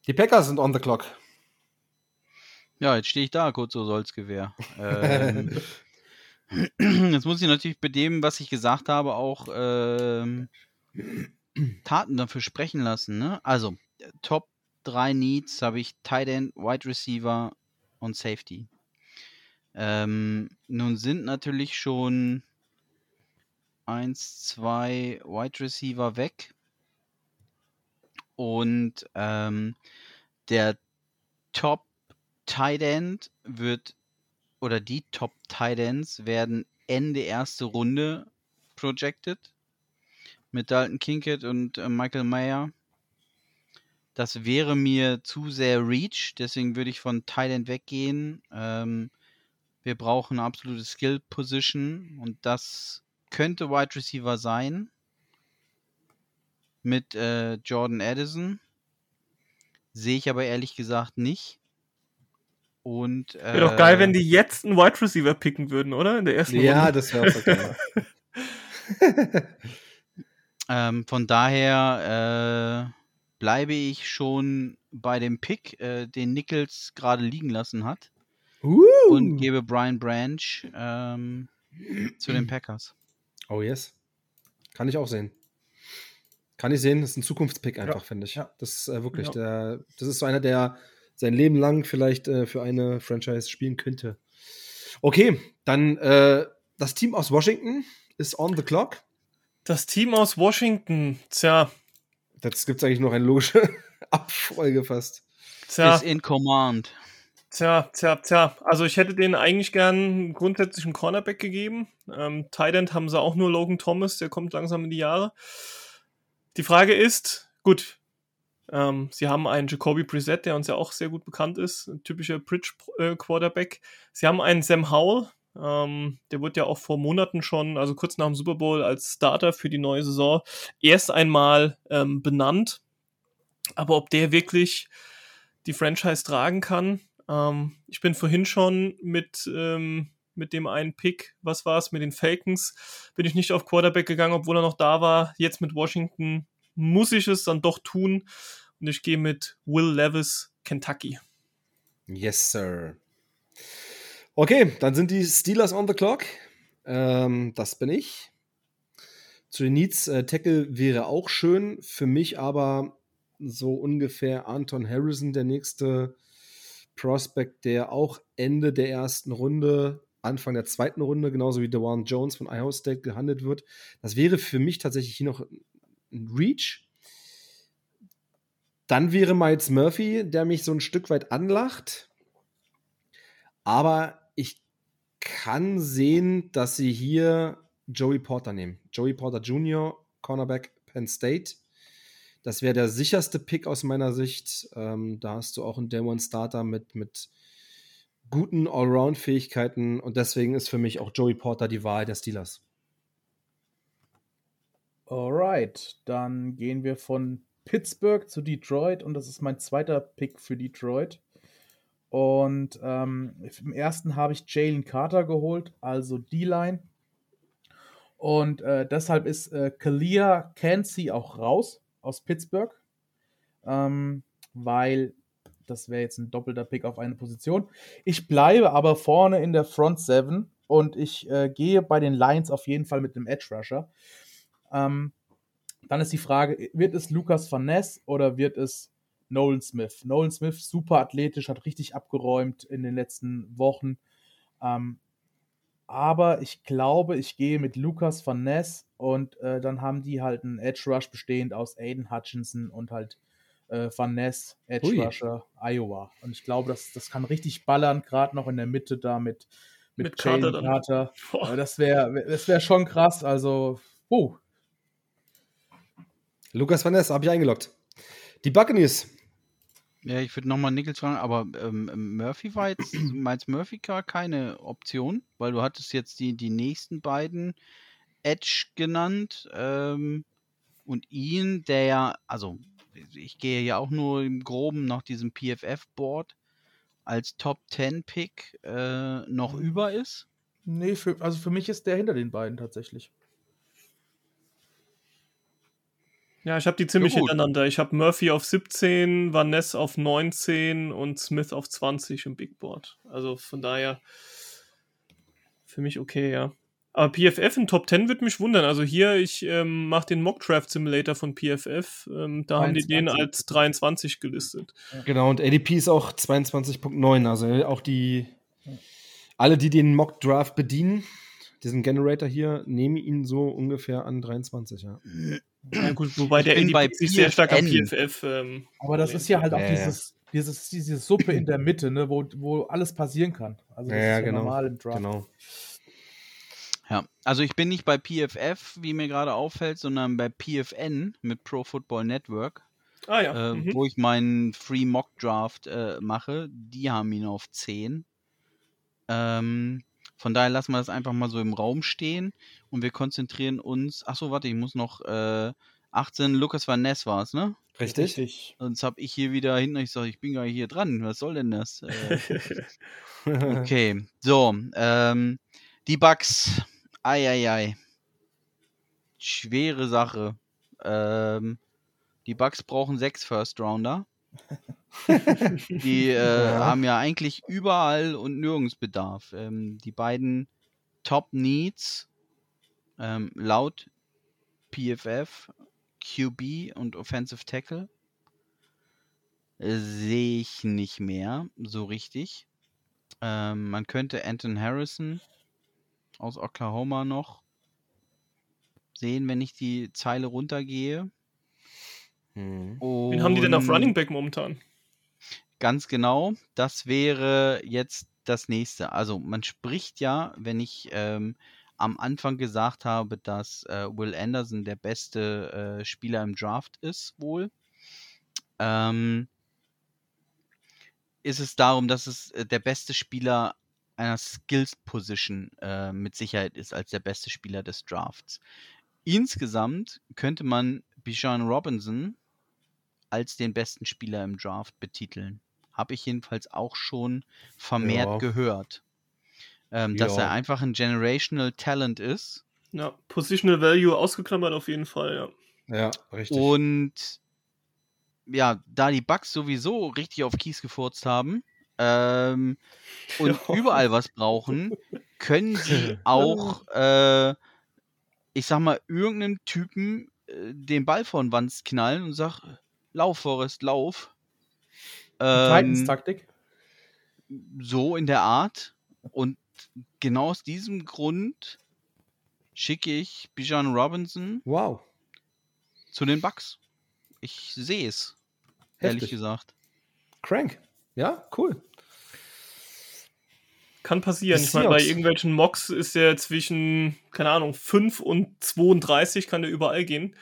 Die Packers sind on the clock. Ja, jetzt stehe ich da, kurz so Solzgewehr. ähm, jetzt muss ich natürlich bei dem, was ich gesagt habe, auch ähm, Taten dafür sprechen lassen. Ne? Also, Top 3 Needs habe ich Tight End, Wide Receiver und Safety. Ähm, nun sind natürlich schon 1, 2 Wide Receiver weg. Und ähm, der Top Tight End wird oder die Top Tight Ends werden Ende erste Runde projected mit Dalton Kinkett und äh, Michael Mayer. Das wäre mir zu sehr Reach, deswegen würde ich von Tight End weggehen. Ähm, wir brauchen eine absolute Skill Position und das könnte Wide Receiver sein mit äh, Jordan Addison. Sehe ich aber ehrlich gesagt nicht. Und, äh, wäre doch geil, wenn die jetzt einen Wide Receiver picken würden, oder? In der ersten Ja, Runde. das wäre auch so geil. ähm, von daher äh, bleibe ich schon bei dem Pick, äh, den Nichols gerade liegen lassen hat. uh. Und gebe Brian Branch ähm, zu den Packers. Oh yes. Kann ich auch sehen. Kann ich sehen, das ist ein Zukunftspick einfach, finde ich. ja. Das ist äh, wirklich Ja. der, das ist so einer, der sein Leben lang vielleicht äh, für eine Franchise spielen könnte. Okay, dann äh, das Team aus Washington ist on the clock. Das Team aus Washington, tja, Jetzt gibt es eigentlich noch eine logische Abfolge fast. tja, Ist in Command. tja, tja, tja. Also ich hätte denen eigentlich gern grundsätzlich einen Cornerback gegeben. Ähm, Tight End haben sie auch nur Logan Thomas, der kommt langsam in die Jahre. Die Frage ist, gut, ähm, sie haben einen Jacoby Brissett, der uns ja auch sehr gut bekannt ist, ein typischer Bridge-Quarterback. sie haben einen Sam Howell, ähm, der wurde ja auch vor Monaten schon, also kurz nach dem Super Bowl, als Starter für die neue Saison erst einmal ähm, benannt. Aber ob der wirklich die Franchise tragen kann, ähm, ich bin vorhin schon mit, ähm, mit dem einen Pick, was war es, mit den Falcons, bin ich nicht auf Quarterback gegangen, obwohl er noch da war. Jetzt mit Washington muss ich es dann doch tun. Und ich gehe mit Will Levis, Kentucky. Yes, sir. Okay, dann sind die Steelers on the clock. Ähm, das bin ich. Zu den Needs, äh, Tackle wäre auch schön. Für mich aber so ungefähr Anton Harrison, der nächste Prospect, der auch Ende der ersten Runde, Anfang der zweiten Runde, genauso wie Dewan Jones von Iowa State gehandelt wird. Das wäre für mich tatsächlich hier noch ein Reach. Dann wäre Miles Murphy, der mich so ein Stück weit anlacht. Aber ich kann sehen, dass sie hier Joey Porter nehmen. Joey Porter Jr., Cornerback Penn State. Das wäre der sicherste Pick aus meiner Sicht. Ähm, da hast du auch einen Day One Starter mit, mit guten Allround-Fähigkeiten und deswegen ist für mich auch Joey Porter die Wahl der Steelers. Alright, dann gehen wir von Pittsburgh zu Detroit und das ist mein zweiter Pick für Detroit. Und ähm, im ersten habe ich Jalen Carter geholt, also D-Line. Und äh, deshalb ist äh, Kalia Cansey auch raus aus Pittsburgh, ähm, weil das wäre jetzt ein doppelter Pick auf eine Position. Ich bleibe aber vorne in der Front 7 und ich äh, gehe bei den Lions auf jeden Fall mit einem Edge Rusher. Ähm, dann ist die Frage, wird es Lucas Van Ness oder wird es Nolan Smith? Nolan Smith, super athletisch, hat richtig abgeräumt in den letzten Wochen. Ähm, aber ich glaube, ich gehe mit Lucas Van Ness und äh, dann haben die halt einen Edge Rush bestehend aus Aiden Hutchinson und halt äh, Van Ness, Edge Hui. Rusher, Iowa. Und ich glaube, das, das kann richtig ballern, gerade noch in der Mitte da mit, mit, Mit Carter. Carter. Das wäre das wär schon krass. Also, puh. Lukas Van Ness, habe ich eingeloggt. Die Buccaneers. Ja, ich würde nochmal Nichols fragen, aber ähm, Murphy war jetzt, Miles Murphy gar keine Option, weil du hattest jetzt die, die nächsten beiden Edge genannt ähm, und ihn, der ja, also ich gehe ja auch nur im Groben nach diesem PFF-Board als Top 10 Pick äh, noch Mhm. über ist. Nee, für, also für mich ist der hinter den beiden tatsächlich. Ja, ich habe die ziemlich Ja, hintereinander. Ich habe Murphy auf 17, Van Ness auf 19 und Smith auf 20 im Big Board. Also von daher für mich okay, ja. Aber PFF in Top 10 würde mich wundern. Also hier, ich ähm, mache den Mock Draft Simulator von PFF. Ähm, da haben die den 23. als 23 gelistet. Genau, und ADP ist auch 22.9. Also auch die, alle, die den Mock Draft bedienen, diesen Generator hier, nehmen ihn so ungefähr an 23, ja. Ja, gut, wobei Ich der bin bei sich sehr stark PFN. PFF. Ähm, Aber das ist ja halt auch Ja, dieses, dieses, diese Suppe in der Mitte, ne, wo, wo alles passieren kann. Also das Ja, ja, ist ja genau. normal im Draft. Genau. Ja, also ich bin nicht bei PFF, wie mir gerade auffällt, sondern bei PFN mit Pro Football Network, ah ja. äh, mhm. wo ich meinen Free Mock Draft äh, mache. Die haben ihn auf 10. Ähm, von daher lassen wir das einfach mal so im Raum stehen und wir konzentrieren uns. Achso, warte, ich muss noch äh, 18. Lukas Van Ness war es, ne? Richtig? Richtig. Sonst habe ich hier wieder hinten, ich sage, ich bin gar nicht hier dran. Was soll denn das? Äh, Okay, so, ähm, die Bugs, ei. schwere Sache. Ähm, die Bugs brauchen sechs First Rounder. die äh, Ja. haben ja eigentlich überall und nirgends Bedarf. Ähm, die beiden Top Needs ähm, laut PFF, QB und Offensive Tackle äh, sehe ich nicht mehr so richtig. Ähm, man könnte Anton Harrison aus Oklahoma noch sehen, wenn ich die Zeile runtergehe. Hm. Wen haben die denn auf Running Back momentan? Ganz genau, das wäre jetzt das nächste. Also man spricht ja, wenn ich ähm, am Anfang gesagt habe, dass äh, Will Anderson der beste äh, Spieler im Draft ist, wohl, ähm, ist es darum, dass es äh, der beste Spieler einer Skills Position äh, mit Sicherheit ist als der beste Spieler des Drafts. Insgesamt könnte man Bijan Robinson als den besten Spieler im Draft betiteln. Habe ich jedenfalls auch schon vermehrt Ja. gehört. Ähm, dass Ja. er einfach ein generational Talent ist Ja, Positional Value ausgeklammert auf jeden Fall, ja. Ja, richtig. und ja, da die Bugs sowieso richtig auf Kies gefurzt haben ähm, und Ja. überall was brauchen, können sie auch, äh, ich sag mal, irgendeinem Typen den Ball von Wanz knallen und sag, lauf, Forrest, lauf. Ähm, Titans-Taktik. so in der Art. Und genau aus diesem Grund schicke ich Bijan Robinson wow. zu den Bucks. Ich sehe es, ehrlich gesagt. Crank. Ja, cool. Kann passieren. Die Ich meine, bei irgendwelchen Mocks ist der zwischen, keine Ahnung, 5 und 32 kann der überall gehen.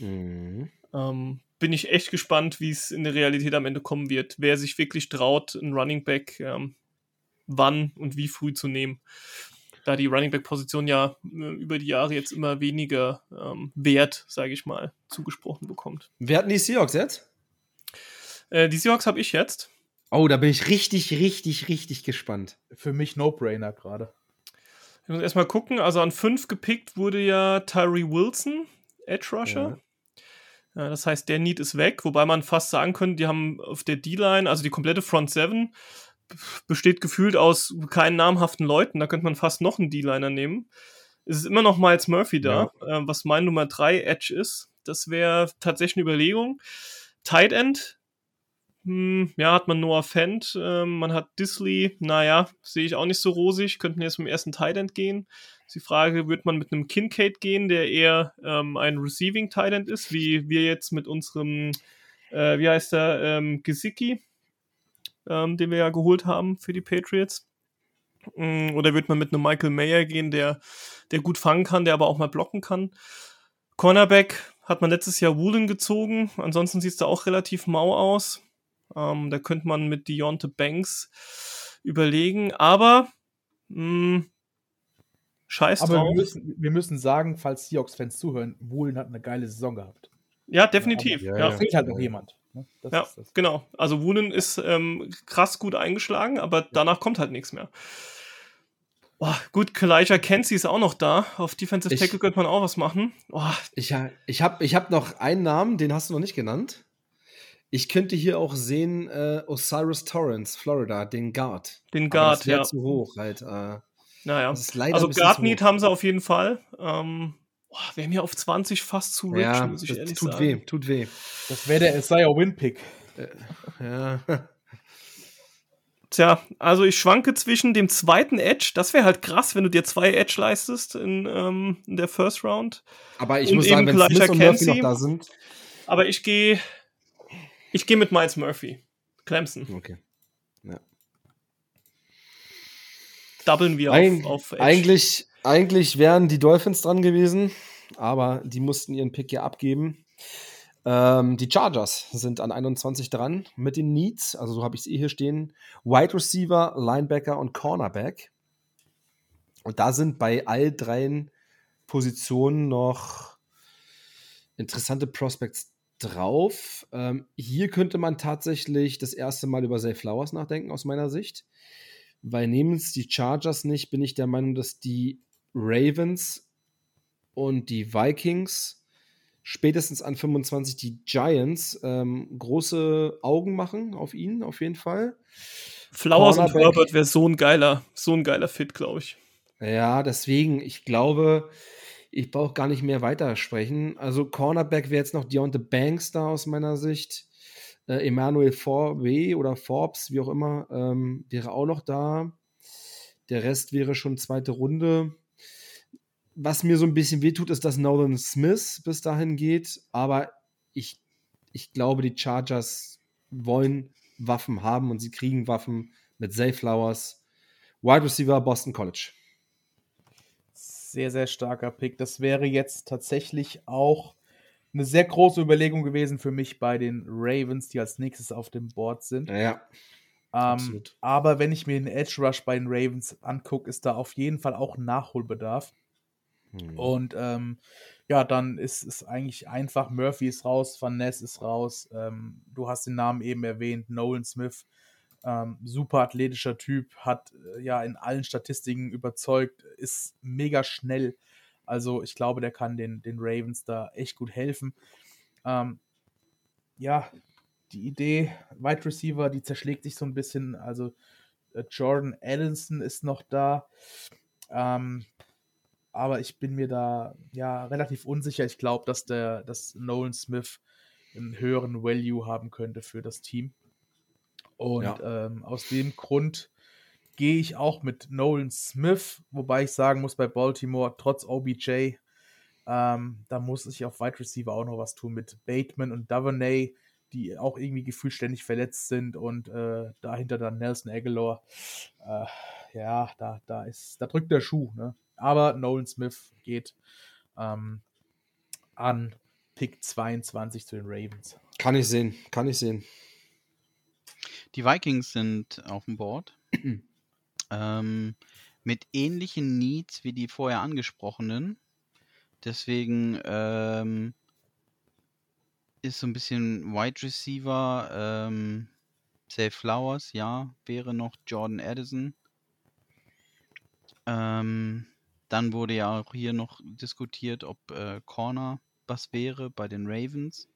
Mhm. Ähm, bin ich echt gespannt, wie es in der Realität am Ende kommen wird. Wer sich wirklich traut, einen Running Back ähm, wann und wie früh zu nehmen. Da die Running Back-Position ja äh, über die Jahre jetzt immer weniger ähm, Wert, sage ich mal, zugesprochen bekommt. Wer hatten die Seahawks jetzt? Äh, die Seahawks habe ich jetzt. Oh, da bin ich richtig, richtig, richtig gespannt. Für mich No-Brainer gerade. Ich muss erstmal gucken. Also an 5 gepickt wurde ja Tyree Wilson, Edge Rusher. Ja, das heißt, der Need ist weg, wobei man fast sagen könnte, die haben auf der D-Line, also die komplette Front 7, besteht gefühlt aus keinen namhaften Leuten. Da könnte man fast noch einen D-Liner nehmen. Es ist immer noch Miles Murphy da, äh, was mein Nummer 3 Edge ist. Das wäre tatsächlich eine Überlegung. Tight End, hm, ja, hat man Noah Fent, ähm, man hat Disley, naja, sehe ich auch nicht so rosig, könnten jetzt mit dem ersten Tight End gehen. Ist die Frage, wird man mit einem Kincaid gehen, der eher ähm, ein Receiving Tight End ist, wie wir jetzt mit unserem, äh, wie heißt der, ähm, Gesicki, ähm, den wir ja geholt haben für die Patriots. Mm, Oder wird man mit einem Michael Mayer gehen, der, der gut fangen kann, der aber auch mal blocken kann. Cornerback hat man letztes Jahr Woolen gezogen. Ansonsten sieht es da auch relativ mau aus. Ähm, da könnte man mit Deontay Banks überlegen. Aber mh, hm, scheiß Aber drauf. wir müssen, wir müssen sagen, falls Seahawks-Fans zuhören, Woolen hat eine geile Saison gehabt. Ja, definitiv. Ja, Ja, Da fehlt halt noch jemand. ne? Das ja ist das. genau. Also Woolen ist ähm, krass gut eingeschlagen, aber danach kommt halt nichts mehr. Boah, gut, Kalijah Kenzie ist auch noch da. Auf Defensive Ich- Tackle könnte man auch was machen. Boah, Ich, ich habe ich hab noch einen Namen, den hast du noch nicht genannt. Ich könnte hier auch sehen äh, Osiris Torrance, Florida, den Guard. den Guard, das ja. zu hoch halt. Äh, Naja. das ist leider Also Guard Need haben sie auf jeden Fall. Ähm, boah, Wäre mir auf 20 fast zu rich, Ja, muss ich das ehrlich tut sagen. weh, tut weh. Das wäre der Isaiah Win-Pick. Ja. Tja, also ich schwanke zwischen dem zweiten Edge, das wäre halt krass, wenn du dir zwei Edge leistest in, ähm, in der First Round. Aber ich Und muss sagen, wenn Smith und Murphy noch da sind. Aber ich gehe ich gehe mit Miles Murphy. Clemson. Okay. Doublen wir Eig auf, auf eigentlich, eigentlich wären die Dolphins dran gewesen, aber die mussten ihren Pick ja abgeben. Ähm, die Chargers sind an 21 dran mit den Needs, also so habe ich es eh hier stehen: Wide Receiver, Linebacker und Cornerback. Und da sind bei all dreien Positionen noch interessante Prospects drauf. Ähm, hier könnte man tatsächlich das erste Mal über Zay Flowers nachdenken, aus meiner Sicht. Weil nehmen es die Chargers nicht, bin ich der Meinung, dass die Ravens und die Vikings spätestens an 25 die Giants ähm, große Augen machen auf ihn, auf jeden Fall. Flowers und. Herbert wäre so ein geiler, so ein geiler Fit, glaube ich. Ja, deswegen, ich glaube, ich brauche gar nicht mehr weitersprechen. Also Cornerback wäre jetzt noch Deontay Banks da aus meiner Sicht. Äh, Emmanuel Forbe oder Forbes, wie auch immer, ähm, wäre auch noch da. Der Rest wäre schon zweite Runde. Was mir so ein bisschen wehtut, ist, dass Nolan Smith bis dahin geht. Aber ich, ich glaube, die Chargers wollen Waffen haben und sie kriegen Waffen mit Zay Flowers. Wide Receiver Boston College. Sehr, sehr starker Pick. Das wäre jetzt tatsächlich auch eine sehr große Überlegung gewesen für mich bei den Ravens, die als nächstes auf dem Board sind. Ja, Ähm, aber wenn ich mir den Edge Rush bei den Ravens angucke, ist da auf jeden Fall auch Nachholbedarf. Hm. Und ähm, ja, dann ist es eigentlich einfach. Murphy ist raus, Van Ness ist raus. Ähm, du hast den Namen eben erwähnt, Nolan Smith. Ähm, super athletischer Typ, hat äh, ja in allen Statistiken überzeugt, ist mega schnell. Also ich glaube, der kann den, den Ravens da echt gut helfen. Ähm, ja, die Idee, Wide Receiver, die zerschlägt sich so ein bisschen. Also äh, Jordan Addison ist noch da. Ähm, aber ich bin mir da ja relativ unsicher. Ich glaube, dass der, dass Nolan Smith einen höheren Value haben könnte für das Team. Und Ja. ähm, aus dem Grund gehe ich auch mit Nolan Smith, wobei ich sagen muss, bei Baltimore, trotz OBJ, ähm, da muss ich auf Wide Receiver auch noch was tun mit Bateman und Davernay, die auch irgendwie gefühlt ständig verletzt sind und äh, dahinter dann Nelson Aguilar. Äh, ja, da, da ist, da drückt der Schuh, ne? Aber Nolan Smith geht ähm, an Pick 22 zu den Ravens. Kann ich sehen, kann ich sehen. Die Vikings sind auf dem Board. ähm, mit ähnlichen Needs wie die vorher angesprochenen. Deswegen ähm, ist so ein bisschen Wide Receiver, ähm, Safe Flowers, ja, wäre noch Jordan Addison. Ähm, dann wurde ja auch hier noch diskutiert, ob äh, Corner was wäre bei den Ravens.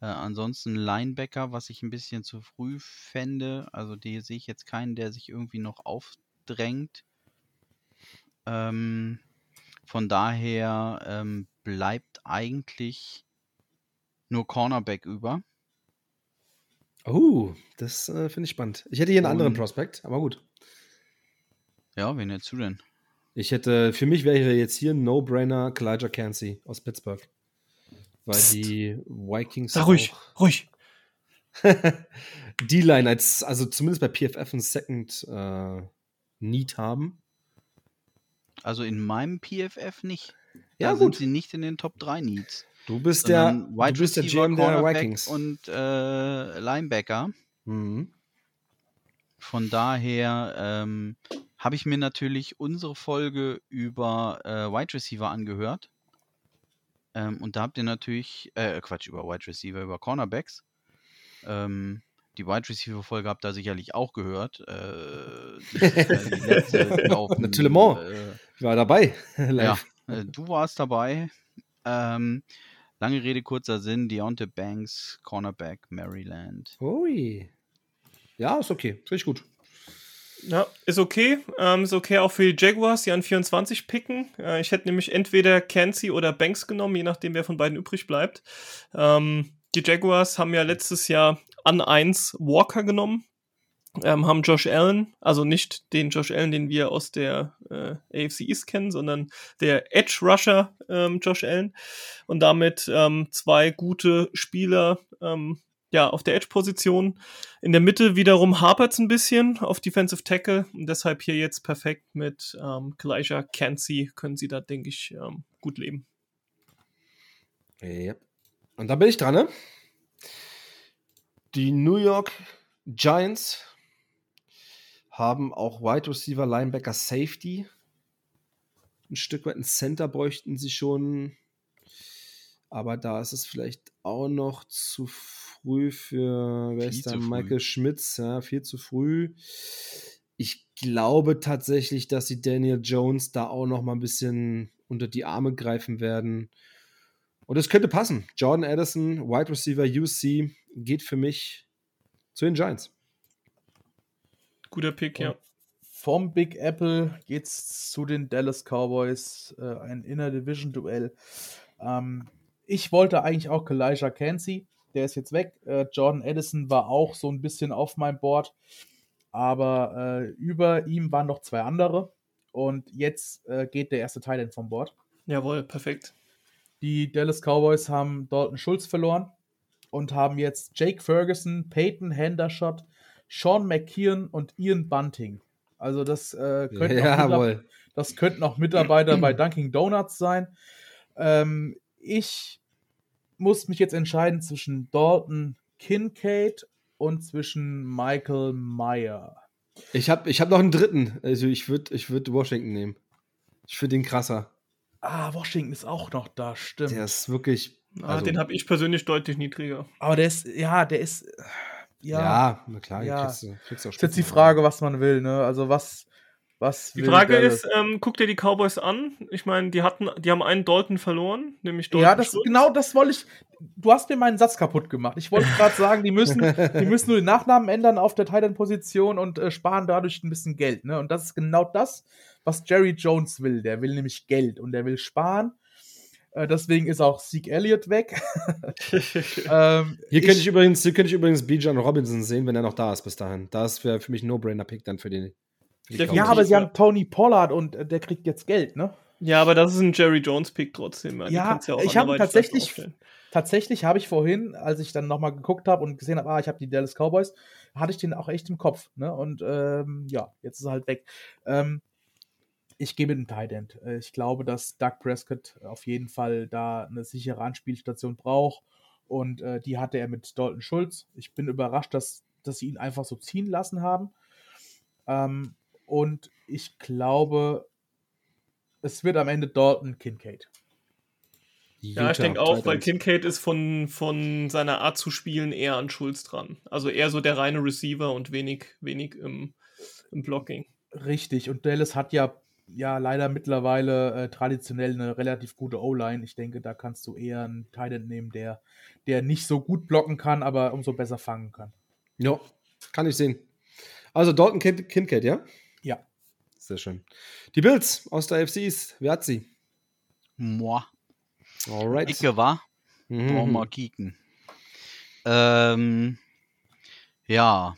Äh, ansonsten Linebacker, was ich ein bisschen zu früh fände. Also die sehe ich jetzt keinen, der sich irgendwie noch aufdrängt. Ähm, von daher ähm, bleibt eigentlich nur Cornerback über. Oh, das äh, finde ich spannend. Ich hätte hier einen anderen Und- Prospekt, aber gut. Ja, wen hättest du denn? Ich hätte, für mich wäre jetzt hier ein No-Brainer Kalijah Cansey aus Pittsburgh. Weil Psst. die Vikings Sag ruhig, auch ruhig. D-Line als, also zumindest bei PFF ein Second äh, Need haben. Also in meinem PFF nicht. Da Ja, sind gut. sie nicht in den Top 3 Needs. Du bist der, Wide du bist der Receiver, GM der Vikings. und äh, Linebacker. Mhm. Von daher ähm, habe ich mir natürlich unsere Folge über äh, Wide Receiver angehört. Ähm, und da habt ihr natürlich, äh, Quatsch, über Wide Receiver, über Cornerbacks. Ähm, die Wide Receiver Folge habt ihr sicherlich auch gehört. Äh, die, äh, die letzte laufen, Natürlich. Äh, Ich war dabei. ja, äh, du warst dabei. Ähm, lange Rede, kurzer Sinn. Deontay Banks, Cornerback, Maryland. Ui. Ja, ist okay. Ich gut. Ja, ist okay. Ähm, ist okay auch für die Jaguars, die an 24 picken. Äh, ich hätte nämlich entweder Cansey oder Banks genommen, je nachdem, wer von beiden übrig bleibt. Ähm, die Jaguars haben ja letztes Jahr an 1 Walker genommen. Ähm, haben Josh Allen, also nicht den Josh Allen, den wir aus der äh, AFC East kennen, sondern der Edge Rusher ähm, Josh Allen. Und damit ähm, zwei gute Spieler ähm, ja, auf der Edge-Position. In der Mitte wiederum hapert es ein bisschen auf Defensive Tackle und deshalb hier jetzt perfekt mit ähm, Kalijah Cansey können sie da, denke ich, ähm, gut leben. Ja. Und da bin ich dran, ne? Die New York Giants haben auch Wide Receiver, Linebacker, Safety. Ein Stück weit ein Center bräuchten sie schon. Aber da ist es vielleicht auch noch zu früh für, wer ist da? Michael Schmitz, ja, viel zu früh. Ich glaube tatsächlich, dass sie Daniel Jones da auch noch mal ein bisschen unter die Arme greifen werden. Und es könnte passen. Jordan Addison, Wide Receiver UC, geht für mich zu den Giants. Guter Pick, ja. Vom Big Apple geht's zu den Dallas Cowboys, äh, ein Inner Division Duell. Ähm, ich wollte eigentlich auch Kalijah Cansey, der ist jetzt weg. Äh, Jordan Addison war auch so ein bisschen auf meinem Board, aber äh, über ihm waren noch zwei andere und jetzt äh, geht der erste Teil vom Board. Jawohl, perfekt. Die Dallas Cowboys haben Dalton Schulz verloren und haben jetzt Jake Ferguson, Peyton Hendershot, Sean McKeon und Ian Bunting. Also das äh, könnten, auch Mitar- Jawohl. das könnten auch Mitarbeiter bei Dunkin' Donuts sein. Ähm, ich muss mich jetzt entscheiden zwischen Dalton Kincaid und zwischen Michael Meyer. Ich habe ich hab noch einen dritten. Also ich würde ich würd Washington nehmen. Ich finde den krasser. Ah, Washington ist auch noch da, stimmt. Der ist wirklich. Ah, also- den habe ich persönlich deutlich niedriger. Aber der ist, ja, der ist, ja, Ja, na klar, Ja. kriegst du, kriegst du auch ist jetzt die. Frage, was man will, ne? Also was, was Die Frage Dallas? ist, ähm, guck dir die Cowboys an. Ich meine, die hatten, die haben einen Dalton verloren, nämlich Dalton ja, das genau das wollte ich. Du hast mir meinen Satz kaputt gemacht. Ich wollte gerade sagen, die müssen, die müssen nur den Nachnamen ändern auf der Titan-Position und äh, sparen dadurch ein bisschen Geld. Ne? Und das ist genau das, was Jerry Jones will. Der will nämlich Geld und der will sparen. Äh, deswegen ist auch Zeke Elliott weg. ähm, Hier könnte ich übrigens, hier könnte ich übrigens Bijan Robinson sehen, wenn er noch da ist bis dahin. Das wäre für mich ein No-Brainer-Pick dann für den. Ja, ja, aber sie Ja. haben Tony Pollard und äh, der kriegt jetzt Geld, ne? ja, aber das ist ein Jerry Jones-Pick trotzdem. Ja, du auch ich habe tatsächlich-. Tatsächlich habe ich vorhin, als ich dann nochmal geguckt habe und gesehen habe, ah, ich habe die Dallas Cowboys, hatte ich den auch echt im Kopf. Ne? Und ähm, ja, jetzt ist er halt weg. Ähm, ich gebe den Tight End. Äh, Ich glaube, dass Doug Prescott auf jeden Fall da eine sichere Anspielstation braucht. Und äh, die hatte er mit Dalton Schulz. Ich bin überrascht, dass, dass sie ihn einfach so ziehen lassen haben. Ähm, und ich glaube, es wird am Ende Dalton Kincaid. Ja, ich denke auch, weil. Kincaid ist von, von seiner Art zu spielen eher an Schulz dran. Also eher so der reine Receiver und wenig, wenig im, im Blocking. Richtig, und Dallas hat ja, ja leider mittlerweile äh, traditionell eine relativ gute O-Line. Ich denke, da kannst du eher einen Tight End nehmen, der, der nicht so gut blocken kann, aber umso besser fangen kann. Ja, kann ich sehen. Also Dalton Kin Kincaid, ja? Sehr schön. Die Bills aus der AFC East, wer hat sie? Moi. Alright. Icke war. Wir Mhm. mal kicken. Ähm, ja,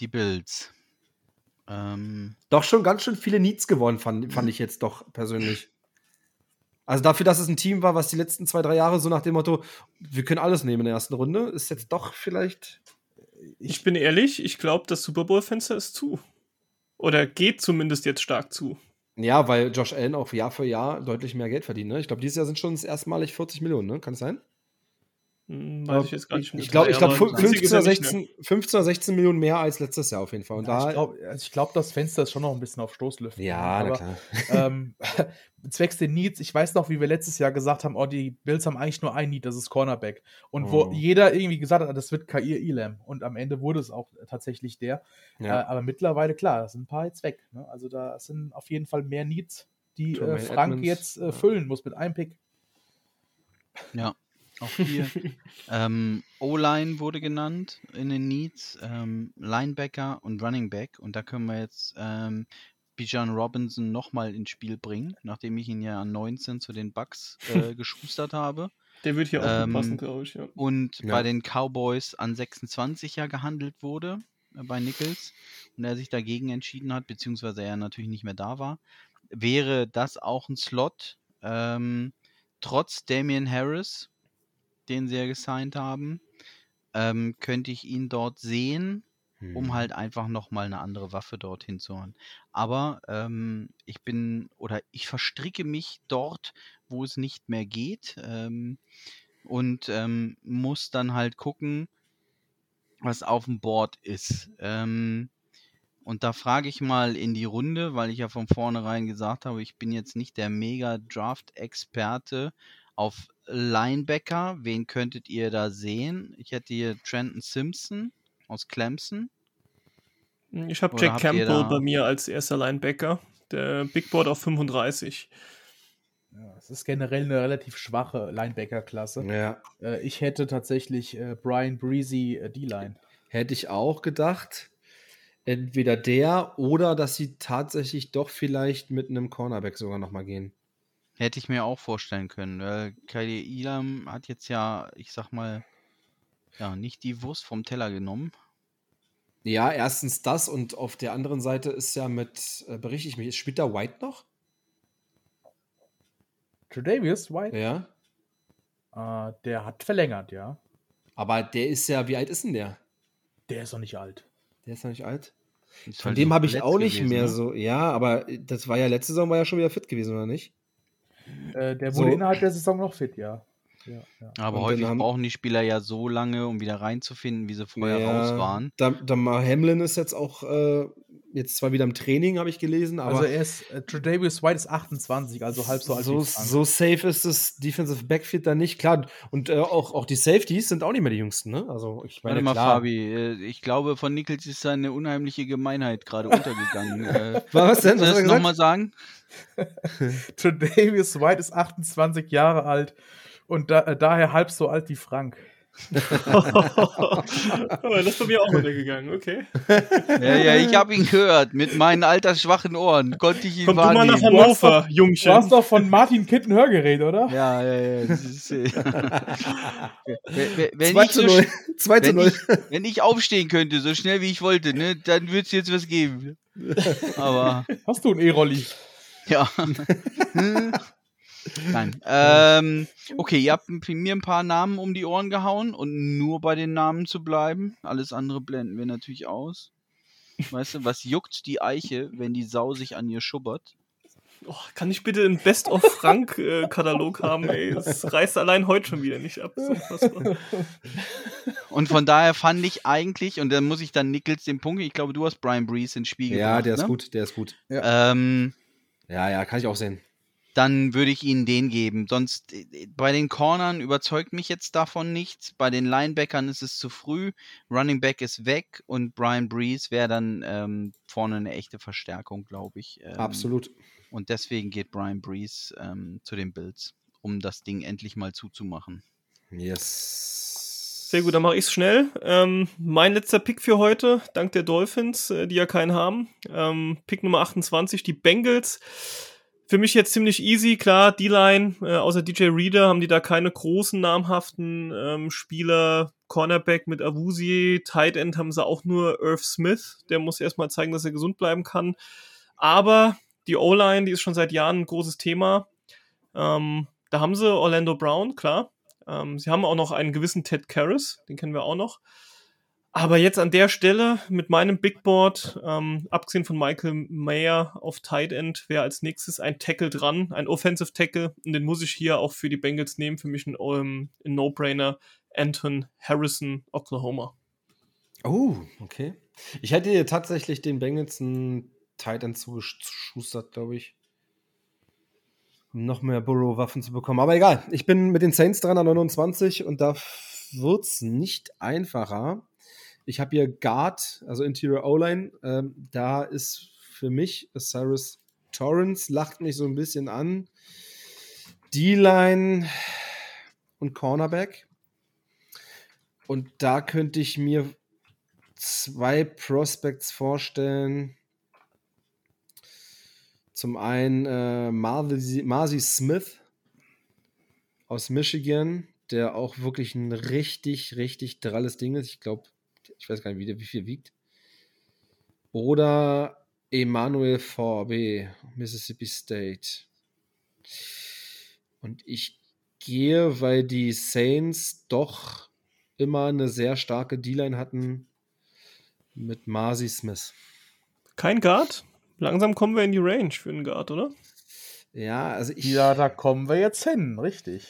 die Bills. Ähm, Doch schon ganz schön viele Needs gewonnen, fand, fand ich jetzt doch persönlich. Also dafür, dass es ein Team war, was die letzten zwei, drei Jahre so nach dem Motto, wir können alles nehmen in der ersten Runde, ist jetzt doch vielleicht. Ich bin ehrlich, ich glaube, das Super Bowl-Fenster ist zu. Oder geht zumindest jetzt stark zu. Ja, weil Josh Allen auch Jahr für Jahr deutlich mehr Geld verdient. Ne? Ich glaube, dieses Jahr sind schon erstmalig 40 Millionen, ne? Kann es sein? Hm, weiß ich jetzt gar nicht. Ich glaube, ich glaube, aber 15, günstig ist er oder nicht, ne? 16, 15 oder 16 Millionen mehr als letztes Jahr auf jeden Fall. Und Ja, da, ich glaube, also glaub, das Fenster ist schon noch ein bisschen auf Stoßlüften. ja, na aber, klar. ähm, zwecks den Needs, ich weiß noch, wie wir letztes Jahr gesagt haben, oh, die Bills haben eigentlich nur ein Need, das ist Cornerback. Und wo Oh. jeder irgendwie gesagt hat, das wird Kair Elam. Und am Ende wurde es auch tatsächlich der. Äh, Ja. aber mittlerweile, klar, sind ein paar jetzt weg. Ne? Also da sind auf jeden Fall mehr Needs, die äh, Frank Edmonds, jetzt äh, füllen muss mit einem Pick. Ja, auch hier. ähm, O-Line wurde genannt in den Needs, ähm, Linebacker und Running Back. Und da können wir jetzt ähm, Bijan Robinson nochmal ins Spiel bringen, nachdem ich ihn ja an 19 zu den Bucks äh, geschustert habe. Der wird hier auch Ähm, passen, glaube ich. Ja. Und Ja. bei den Cowboys an 26 ja gehandelt wurde äh, bei Nichols und er sich dagegen entschieden hat, beziehungsweise er natürlich nicht mehr da war, wäre das auch ein Slot, ähm, trotz Damian Harris, den sie ja gesigned haben, ähm, könnte ich ihn dort sehen, Hm. um halt einfach nochmal eine andere Waffe dorthin zu hauen. Aber ähm, ich bin oder ich verstricke mich dort, wo es nicht mehr geht ähm, und ähm, muss dann halt gucken, was auf dem Board ist. Ähm, und da frage ich mal in die Runde, weil ich ja von vornherein gesagt habe, ich bin jetzt nicht der Mega-Draft-Experte auf Linebacker. Wen könntet ihr da sehen? Ich hätte hier Trenton Simpson aus Clemson. Ich habe Jack Campbell bei mir als erster Linebacker. Der Big Board auf 35. Ja, es ist generell eine relativ schwache Linebacker-Klasse. Ja, Äh, ich hätte tatsächlich äh, Brian Breezy äh, D-Line. hätte ich auch gedacht. Entweder der oder dass sie tatsächlich doch vielleicht mit einem Cornerback sogar nochmal gehen. Hätte ich mir auch vorstellen können. Weil Kylie Elam hat jetzt ja, ich sag mal, ja, nicht die Wurst vom Teller genommen. Ja, erstens das und auf der anderen Seite ist ja mit, äh, berichte ich mich, ist spielt da White noch? Tredavious White, Ja. äh, der hat verlängert, ja. Aber der ist ja, wie alt ist denn der? Der ist noch nicht alt. Der ist noch nicht alt. Ist Von halt dem habe ich auch nicht gewesen, mehr ne? so. Ja, aber das war ja letzte Saison war ja schon wieder fit gewesen, oder nicht? Äh, der wurde So. innerhalb der Saison noch fit, ja. ja, ja. Aber Und häufig haben- brauchen die Spieler ja so lange, um wieder reinzufinden, wie sie vorher raus waren. Da, da mal Hamlin ist jetzt auch äh, jetzt zwar wieder im Training, habe ich gelesen, aber also er ist, äh, Tredavious White ist 28, also halb so alt so, wie so safe ist das Defensive Backfield da nicht. Klar, und äh, auch, auch die Safeties sind auch nicht mehr die jüngsten, ne? Also ich meine, Warte mal, klar. Fabi, äh, ich glaube, von Nichols ist eine unheimliche Gemeinheit gerade untergegangen. äh, Was denn? Was Kannst du hat er das nochmal sagen? Tredavious White ist 28 Jahre alt und da, äh, daher halb so alt wie Frank. Aber das ist bei mir auch untergegangen, okay. Ja, ja, ich habe ihn gehört. Mit meinen altersschwachen Ohren konnte ich ihn Komm du mal nach wahrnehmen. Du hast Hannover, Du hast Jungchen. doch von Martin Kitt ein Hörgerät, oder? Ja, ja, ja. Ist, äh, wenn, wenn, 2 ich zu so 0. sch- 2 zu wenn, 0. ich, wenn ich aufstehen könnte, so schnell wie ich wollte, ne, dann würde es jetzt was geben. Aber Hast du einen E-Rolli? Ja. Nein. Ähm, okay, ihr habt mir ein paar Namen um die Ohren gehauen und nur bei den Namen zu bleiben. Alles andere blenden wir natürlich aus. Weißt du, was juckt die Eiche, wenn die Sau sich an ihr schubbert? Oh, kann ich bitte einen Best-of-Frank-Katalog haben, ey? Das reißt allein heute schon wieder nicht ab. Und von daher fand ich eigentlich, und dann muss ich dann Nichols den Punkt, ich glaube, du hast Brian Breeze ins Spiel Ja, gebracht. der ist ne? gut, der ist gut. Ähm, Ja, ja, kann ich auch sehen. Dann würde ich ihnen den geben. Sonst äh, bei den Cornern überzeugt mich jetzt davon nichts. Bei den Linebackern ist es zu früh. Running Back ist weg und Brian Breeze wäre dann ähm, vorne eine echte Verstärkung, glaube ich. Ähm, Absolut. Und deswegen geht Brian Breeze ähm, zu den Bills, um das Ding endlich mal zuzumachen. Yes. Sehr gut, dann mache ich es schnell. Ähm, mein letzter Pick für heute, dank der Dolphins, äh, die ja keinen haben. Ähm, Pick Nummer 28, die Bengals. Für mich jetzt ziemlich easy, klar, D-Line, äh, außer DJ Reader haben die da keine großen namhaften ähm, Spieler. Cornerback mit Avusi, Tight End haben sie auch nur Irv Smith, der muss erstmal zeigen, dass er gesund bleiben kann. Aber die O-Line, die ist schon seit Jahren ein großes Thema. Ähm, da haben sie Orlando Brown, klar. Ähm, sie haben auch noch einen gewissen Ted Karras, den kennen wir auch noch. Aber jetzt an der Stelle mit meinem Big Board, ähm, abgesehen von Michael Mayer auf Tight End, wäre als nächstes ein Tackle dran, ein Offensive Tackle. Und den muss ich hier auch für die Bengals nehmen. Für mich ein, um, ein No-Brainer. Anton Harrison, Oklahoma. Oh, okay. Ich hätte hier tatsächlich den Bengals einen Tight End zugeschustert, glaube ich. Um noch mehr Burrow-Waffen zu bekommen. Aber egal, ich bin mit den Saints dran an 29 und da wird es nicht einfacher. Ich habe hier Guard, also Interior O-Line. Ähm, da ist für mich Cyrus Torrance, lacht mich so ein bisschen an. D-Line und Cornerback. Und da könnte ich mir zwei Prospects vorstellen. Zum einen äh, Marzi, Marzi Smith aus Michigan, der auch wirklich ein richtig, richtig dralles Ding ist. Ich glaube, ich weiß gar nicht, wie, wie viel wiegt. Oder Emmanuel VB, Mississippi State. Und ich gehe, weil die Saints doch immer eine sehr starke D-Line hatten mit Marcy Smith. Kein Guard? Langsam kommen wir in die Range für einen Guard, oder? Ja, also ich. Ja, da kommen wir jetzt hin, richtig.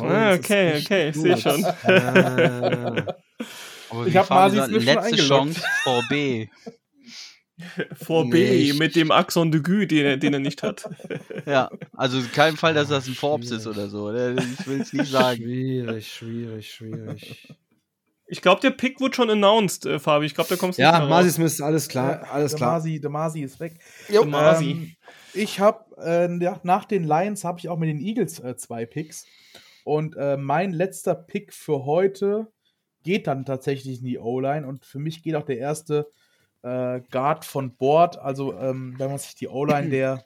Ah, okay, okay, ich sehe schon. Ah. Aber ich habe Masis letzte Chance vor B. Vor B mit dem Axon de Gue, den er, den er nicht hat. ja, also in keinem Fall, dass das ein Forbes ist oder so. Ne? Ich will es nicht sagen. Schwierig, schwierig, schwierig. Ich glaube, der Pick wurde schon announced, äh, Fabi. Ich glaube, da kommst du Ja, Masi Smith, alles klar, ja, alles der klar. Masi, der Masi ist weg. Jo. Der Masi. Ähm, ich habe äh, ja, nach den Lions habe ich auch mit den Eagles äh, zwei Picks und äh, mein letzter Pick für heute geht dann tatsächlich in die O-Line und für mich geht auch der erste äh, Guard von Bord. Also, ähm, wenn man sich die O-Line der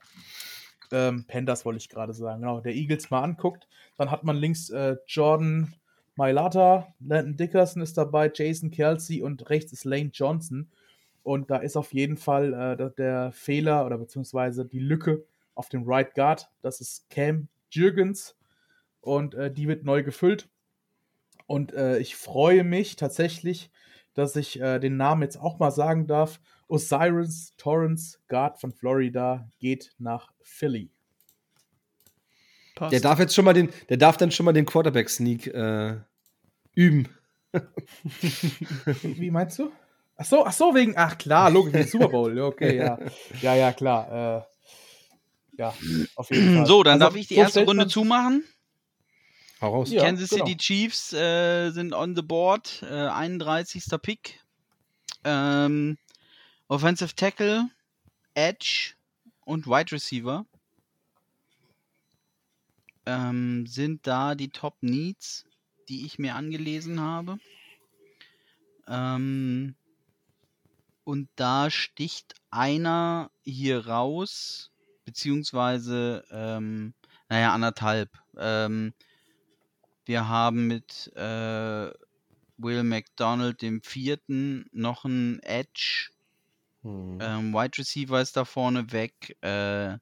ähm, Panthers, wollte ich gerade sagen, genau, der Eagles mal anguckt, dann hat man links äh, Jordan Mailata, Landon Dickerson ist dabei, Jason Kelsey und rechts ist Lane Johnson. Und da ist auf jeden Fall äh, der Fehler oder beziehungsweise die Lücke auf dem Right Guard. Das ist Cam Jürgens und äh, die wird neu gefüllt. Und äh, ich freue mich tatsächlich, dass ich äh, den Namen jetzt auch mal sagen darf. Osiris Torrance, Guard von Florida, geht nach Philly. Passt. Der darf jetzt schon mal den, der darf dann schon mal den Quarterback-Sneak äh, üben. Wie meinst du? Ach so, ach so, wegen, ach klar, logisch, wegen Super Bowl. Okay, ja. Ja, ja, klar. Äh, ja, auf jeden Fall. So, dann also, darf ich die erste Runde zumachen. Hau raus. Ja, Kansas genau. City Chiefs äh, sind on the board, äh, 31. Pick. Ähm, Offensive Tackle, Edge und Wide Receiver ähm, sind da die Top Needs, die ich mir angelesen habe. Ähm, und da sticht einer hier raus, beziehungsweise, ähm, naja, anderthalb. Ähm, wir haben mit äh, Will McDonald, dem vierten, noch einen Edge. Hm. Ähm, Wide Receiver ist da vorne weg. Äh,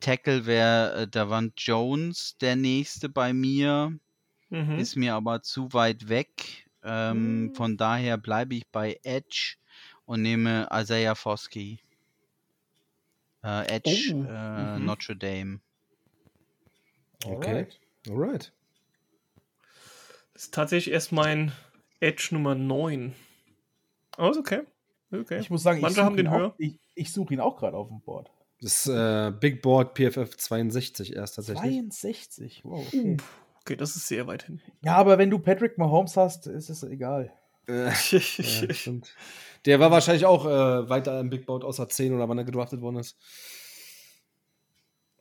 Tackle wäre äh, Davant Jones, der nächste bei mir. Mhm. Ist mir aber zu weit weg. Ähm, mhm. Von daher bleibe ich bei Edge und nehme Isaiah Foskey. Äh, Edge, oh. äh, mhm. Notre Dame. Okay. Alright. Das ist tatsächlich erst mein Edge Nummer 9. Aber oh, ist okay. okay. Ich muss sagen, Manche ich haben den auch. Ich, ich suche ihn auch gerade auf dem Board. Das äh, Big Board PFF 62 erst tatsächlich. 62, wow. Okay. okay, das ist sehr weit hin. Ja, aber wenn du Patrick Mahomes hast, ist es egal. Äh, ja, stimmt. Der war wahrscheinlich auch äh, weiter im Big Board außer 10 oder wann er gedraftet worden ist.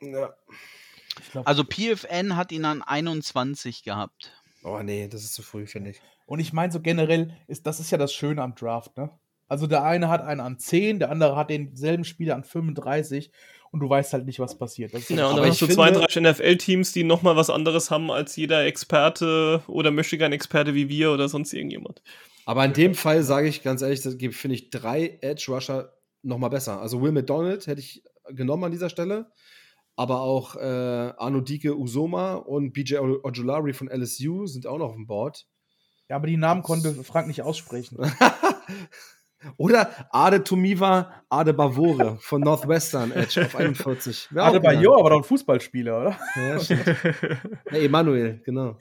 Ja. Glaub, also PFN hat ihn an 21 gehabt. Oh nee, das ist zu früh, finde ich. Und ich meine so generell, ist, das ist ja das Schöne am Draft, ne? Also der eine hat einen an 10, der andere hat denselben Spieler an 35 und du weißt halt nicht, was passiert. Das ja, und dann hast du 32 NFL-Teams, die nochmal was anderes haben als jeder Experte oder möchte gern Experte wie wir oder sonst irgendjemand. Aber in dem Fall sage ich ganz ehrlich, finde ich drei Edge-Rusher nochmal besser. Also Will McDonald hätte ich genommen an dieser Stelle, aber auch äh, Arno Dike Usoma und BJ Ojulari von LSU sind auch noch auf dem Board. Ja, aber die Namen konnte Frank nicht aussprechen. Oder Ade Tumiva Ade Bavore von Northwestern Edge auf 41. Wär Ade. Bayo, aber doch ein Fußballspieler, oder? Ja, stimmt. ja, Emanuel, genau.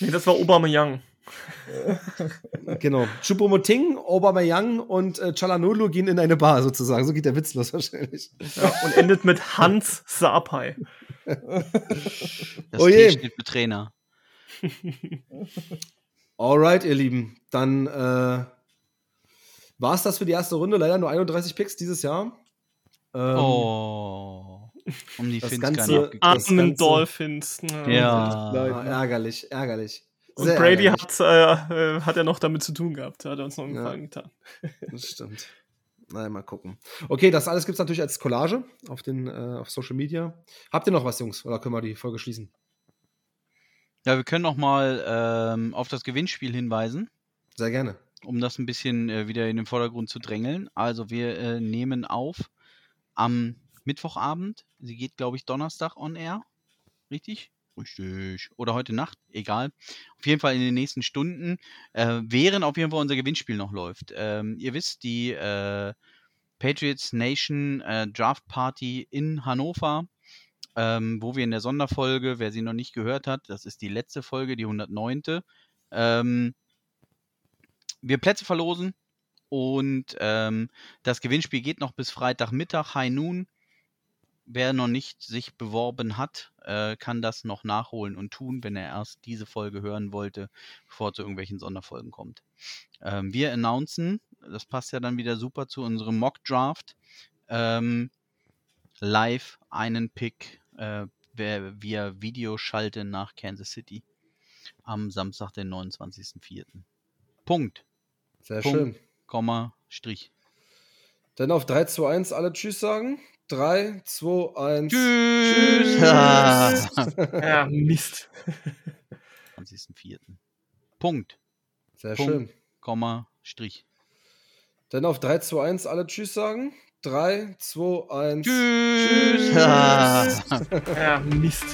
nee, das war Aubameyang. Genau. Choupo-Moting, Aubameyang und äh, Chalanolu gehen in eine Bar sozusagen. So geht der Witz los wahrscheinlich. Ja, und endet mit Hans Sapai. Das Oh je. steht für Trainer. Alright, ihr Lieben. Dann äh, war es das für die erste Runde. Leider nur 31 Picks dieses Jahr. Ähm, oh. Um die das Fins Ganze- gar nicht Armen Dolphins. Ja. Ja. ärgerlich, ärgerlich. Und Sehr Brady hat, äh, äh, hat ja noch damit zu tun gehabt. Hat er uns noch einen Ja. Gefallen getan. Das stimmt. Naja, mal gucken. Okay, das alles gibt es natürlich als Collage auf, den, äh, auf Social Media. Habt ihr noch was, Jungs? Oder können wir die Folge schließen? Ja, wir können noch mal ähm, auf das Gewinnspiel hinweisen, Sehr gerne. um das ein bisschen äh, wieder in den Vordergrund zu drängeln. Also wir äh, nehmen auf am Mittwochabend. Sie geht, glaube ich, Donnerstag on air. Richtig? Richtig. Oder heute Nacht, egal. Auf jeden Fall in den nächsten Stunden, äh, während auf jeden Fall unser Gewinnspiel noch läuft. Ähm, ihr wisst, die äh, Patriots Nation äh, Draft Party in Hannover, ähm, wo wir in der Sonderfolge, wer sie noch nicht gehört hat, das ist die letzte Folge, die 109. Ähm, wir Plätze verlosen und ähm, das Gewinnspiel geht noch bis Freitagmittag, High Noon. Wer noch nicht sich beworben hat, äh, kann das noch nachholen und tun, wenn er erst diese Folge hören wollte, bevor es zu irgendwelchen Sonderfolgen kommt. Ähm, wir announcen, das passt ja dann wieder super zu unserem Mock Draft, ähm, live einen Pick äh, wer- via Videoschalte nach Kansas City am Samstag, den 29.04. Punkt, Sehr Punkt. schön. Komma, Strich. Dann auf 3, 2, 1 alle Tschüss sagen. 3, 2, 1. Tschüss. Ja, Mist. 20.04. Punkt, Sehr Punkt. schön. Komma, Strich. Dann auf 3, 2, 1 alle Tschüss sagen. 3, 2, 1. Tschüss. Ja, Mist.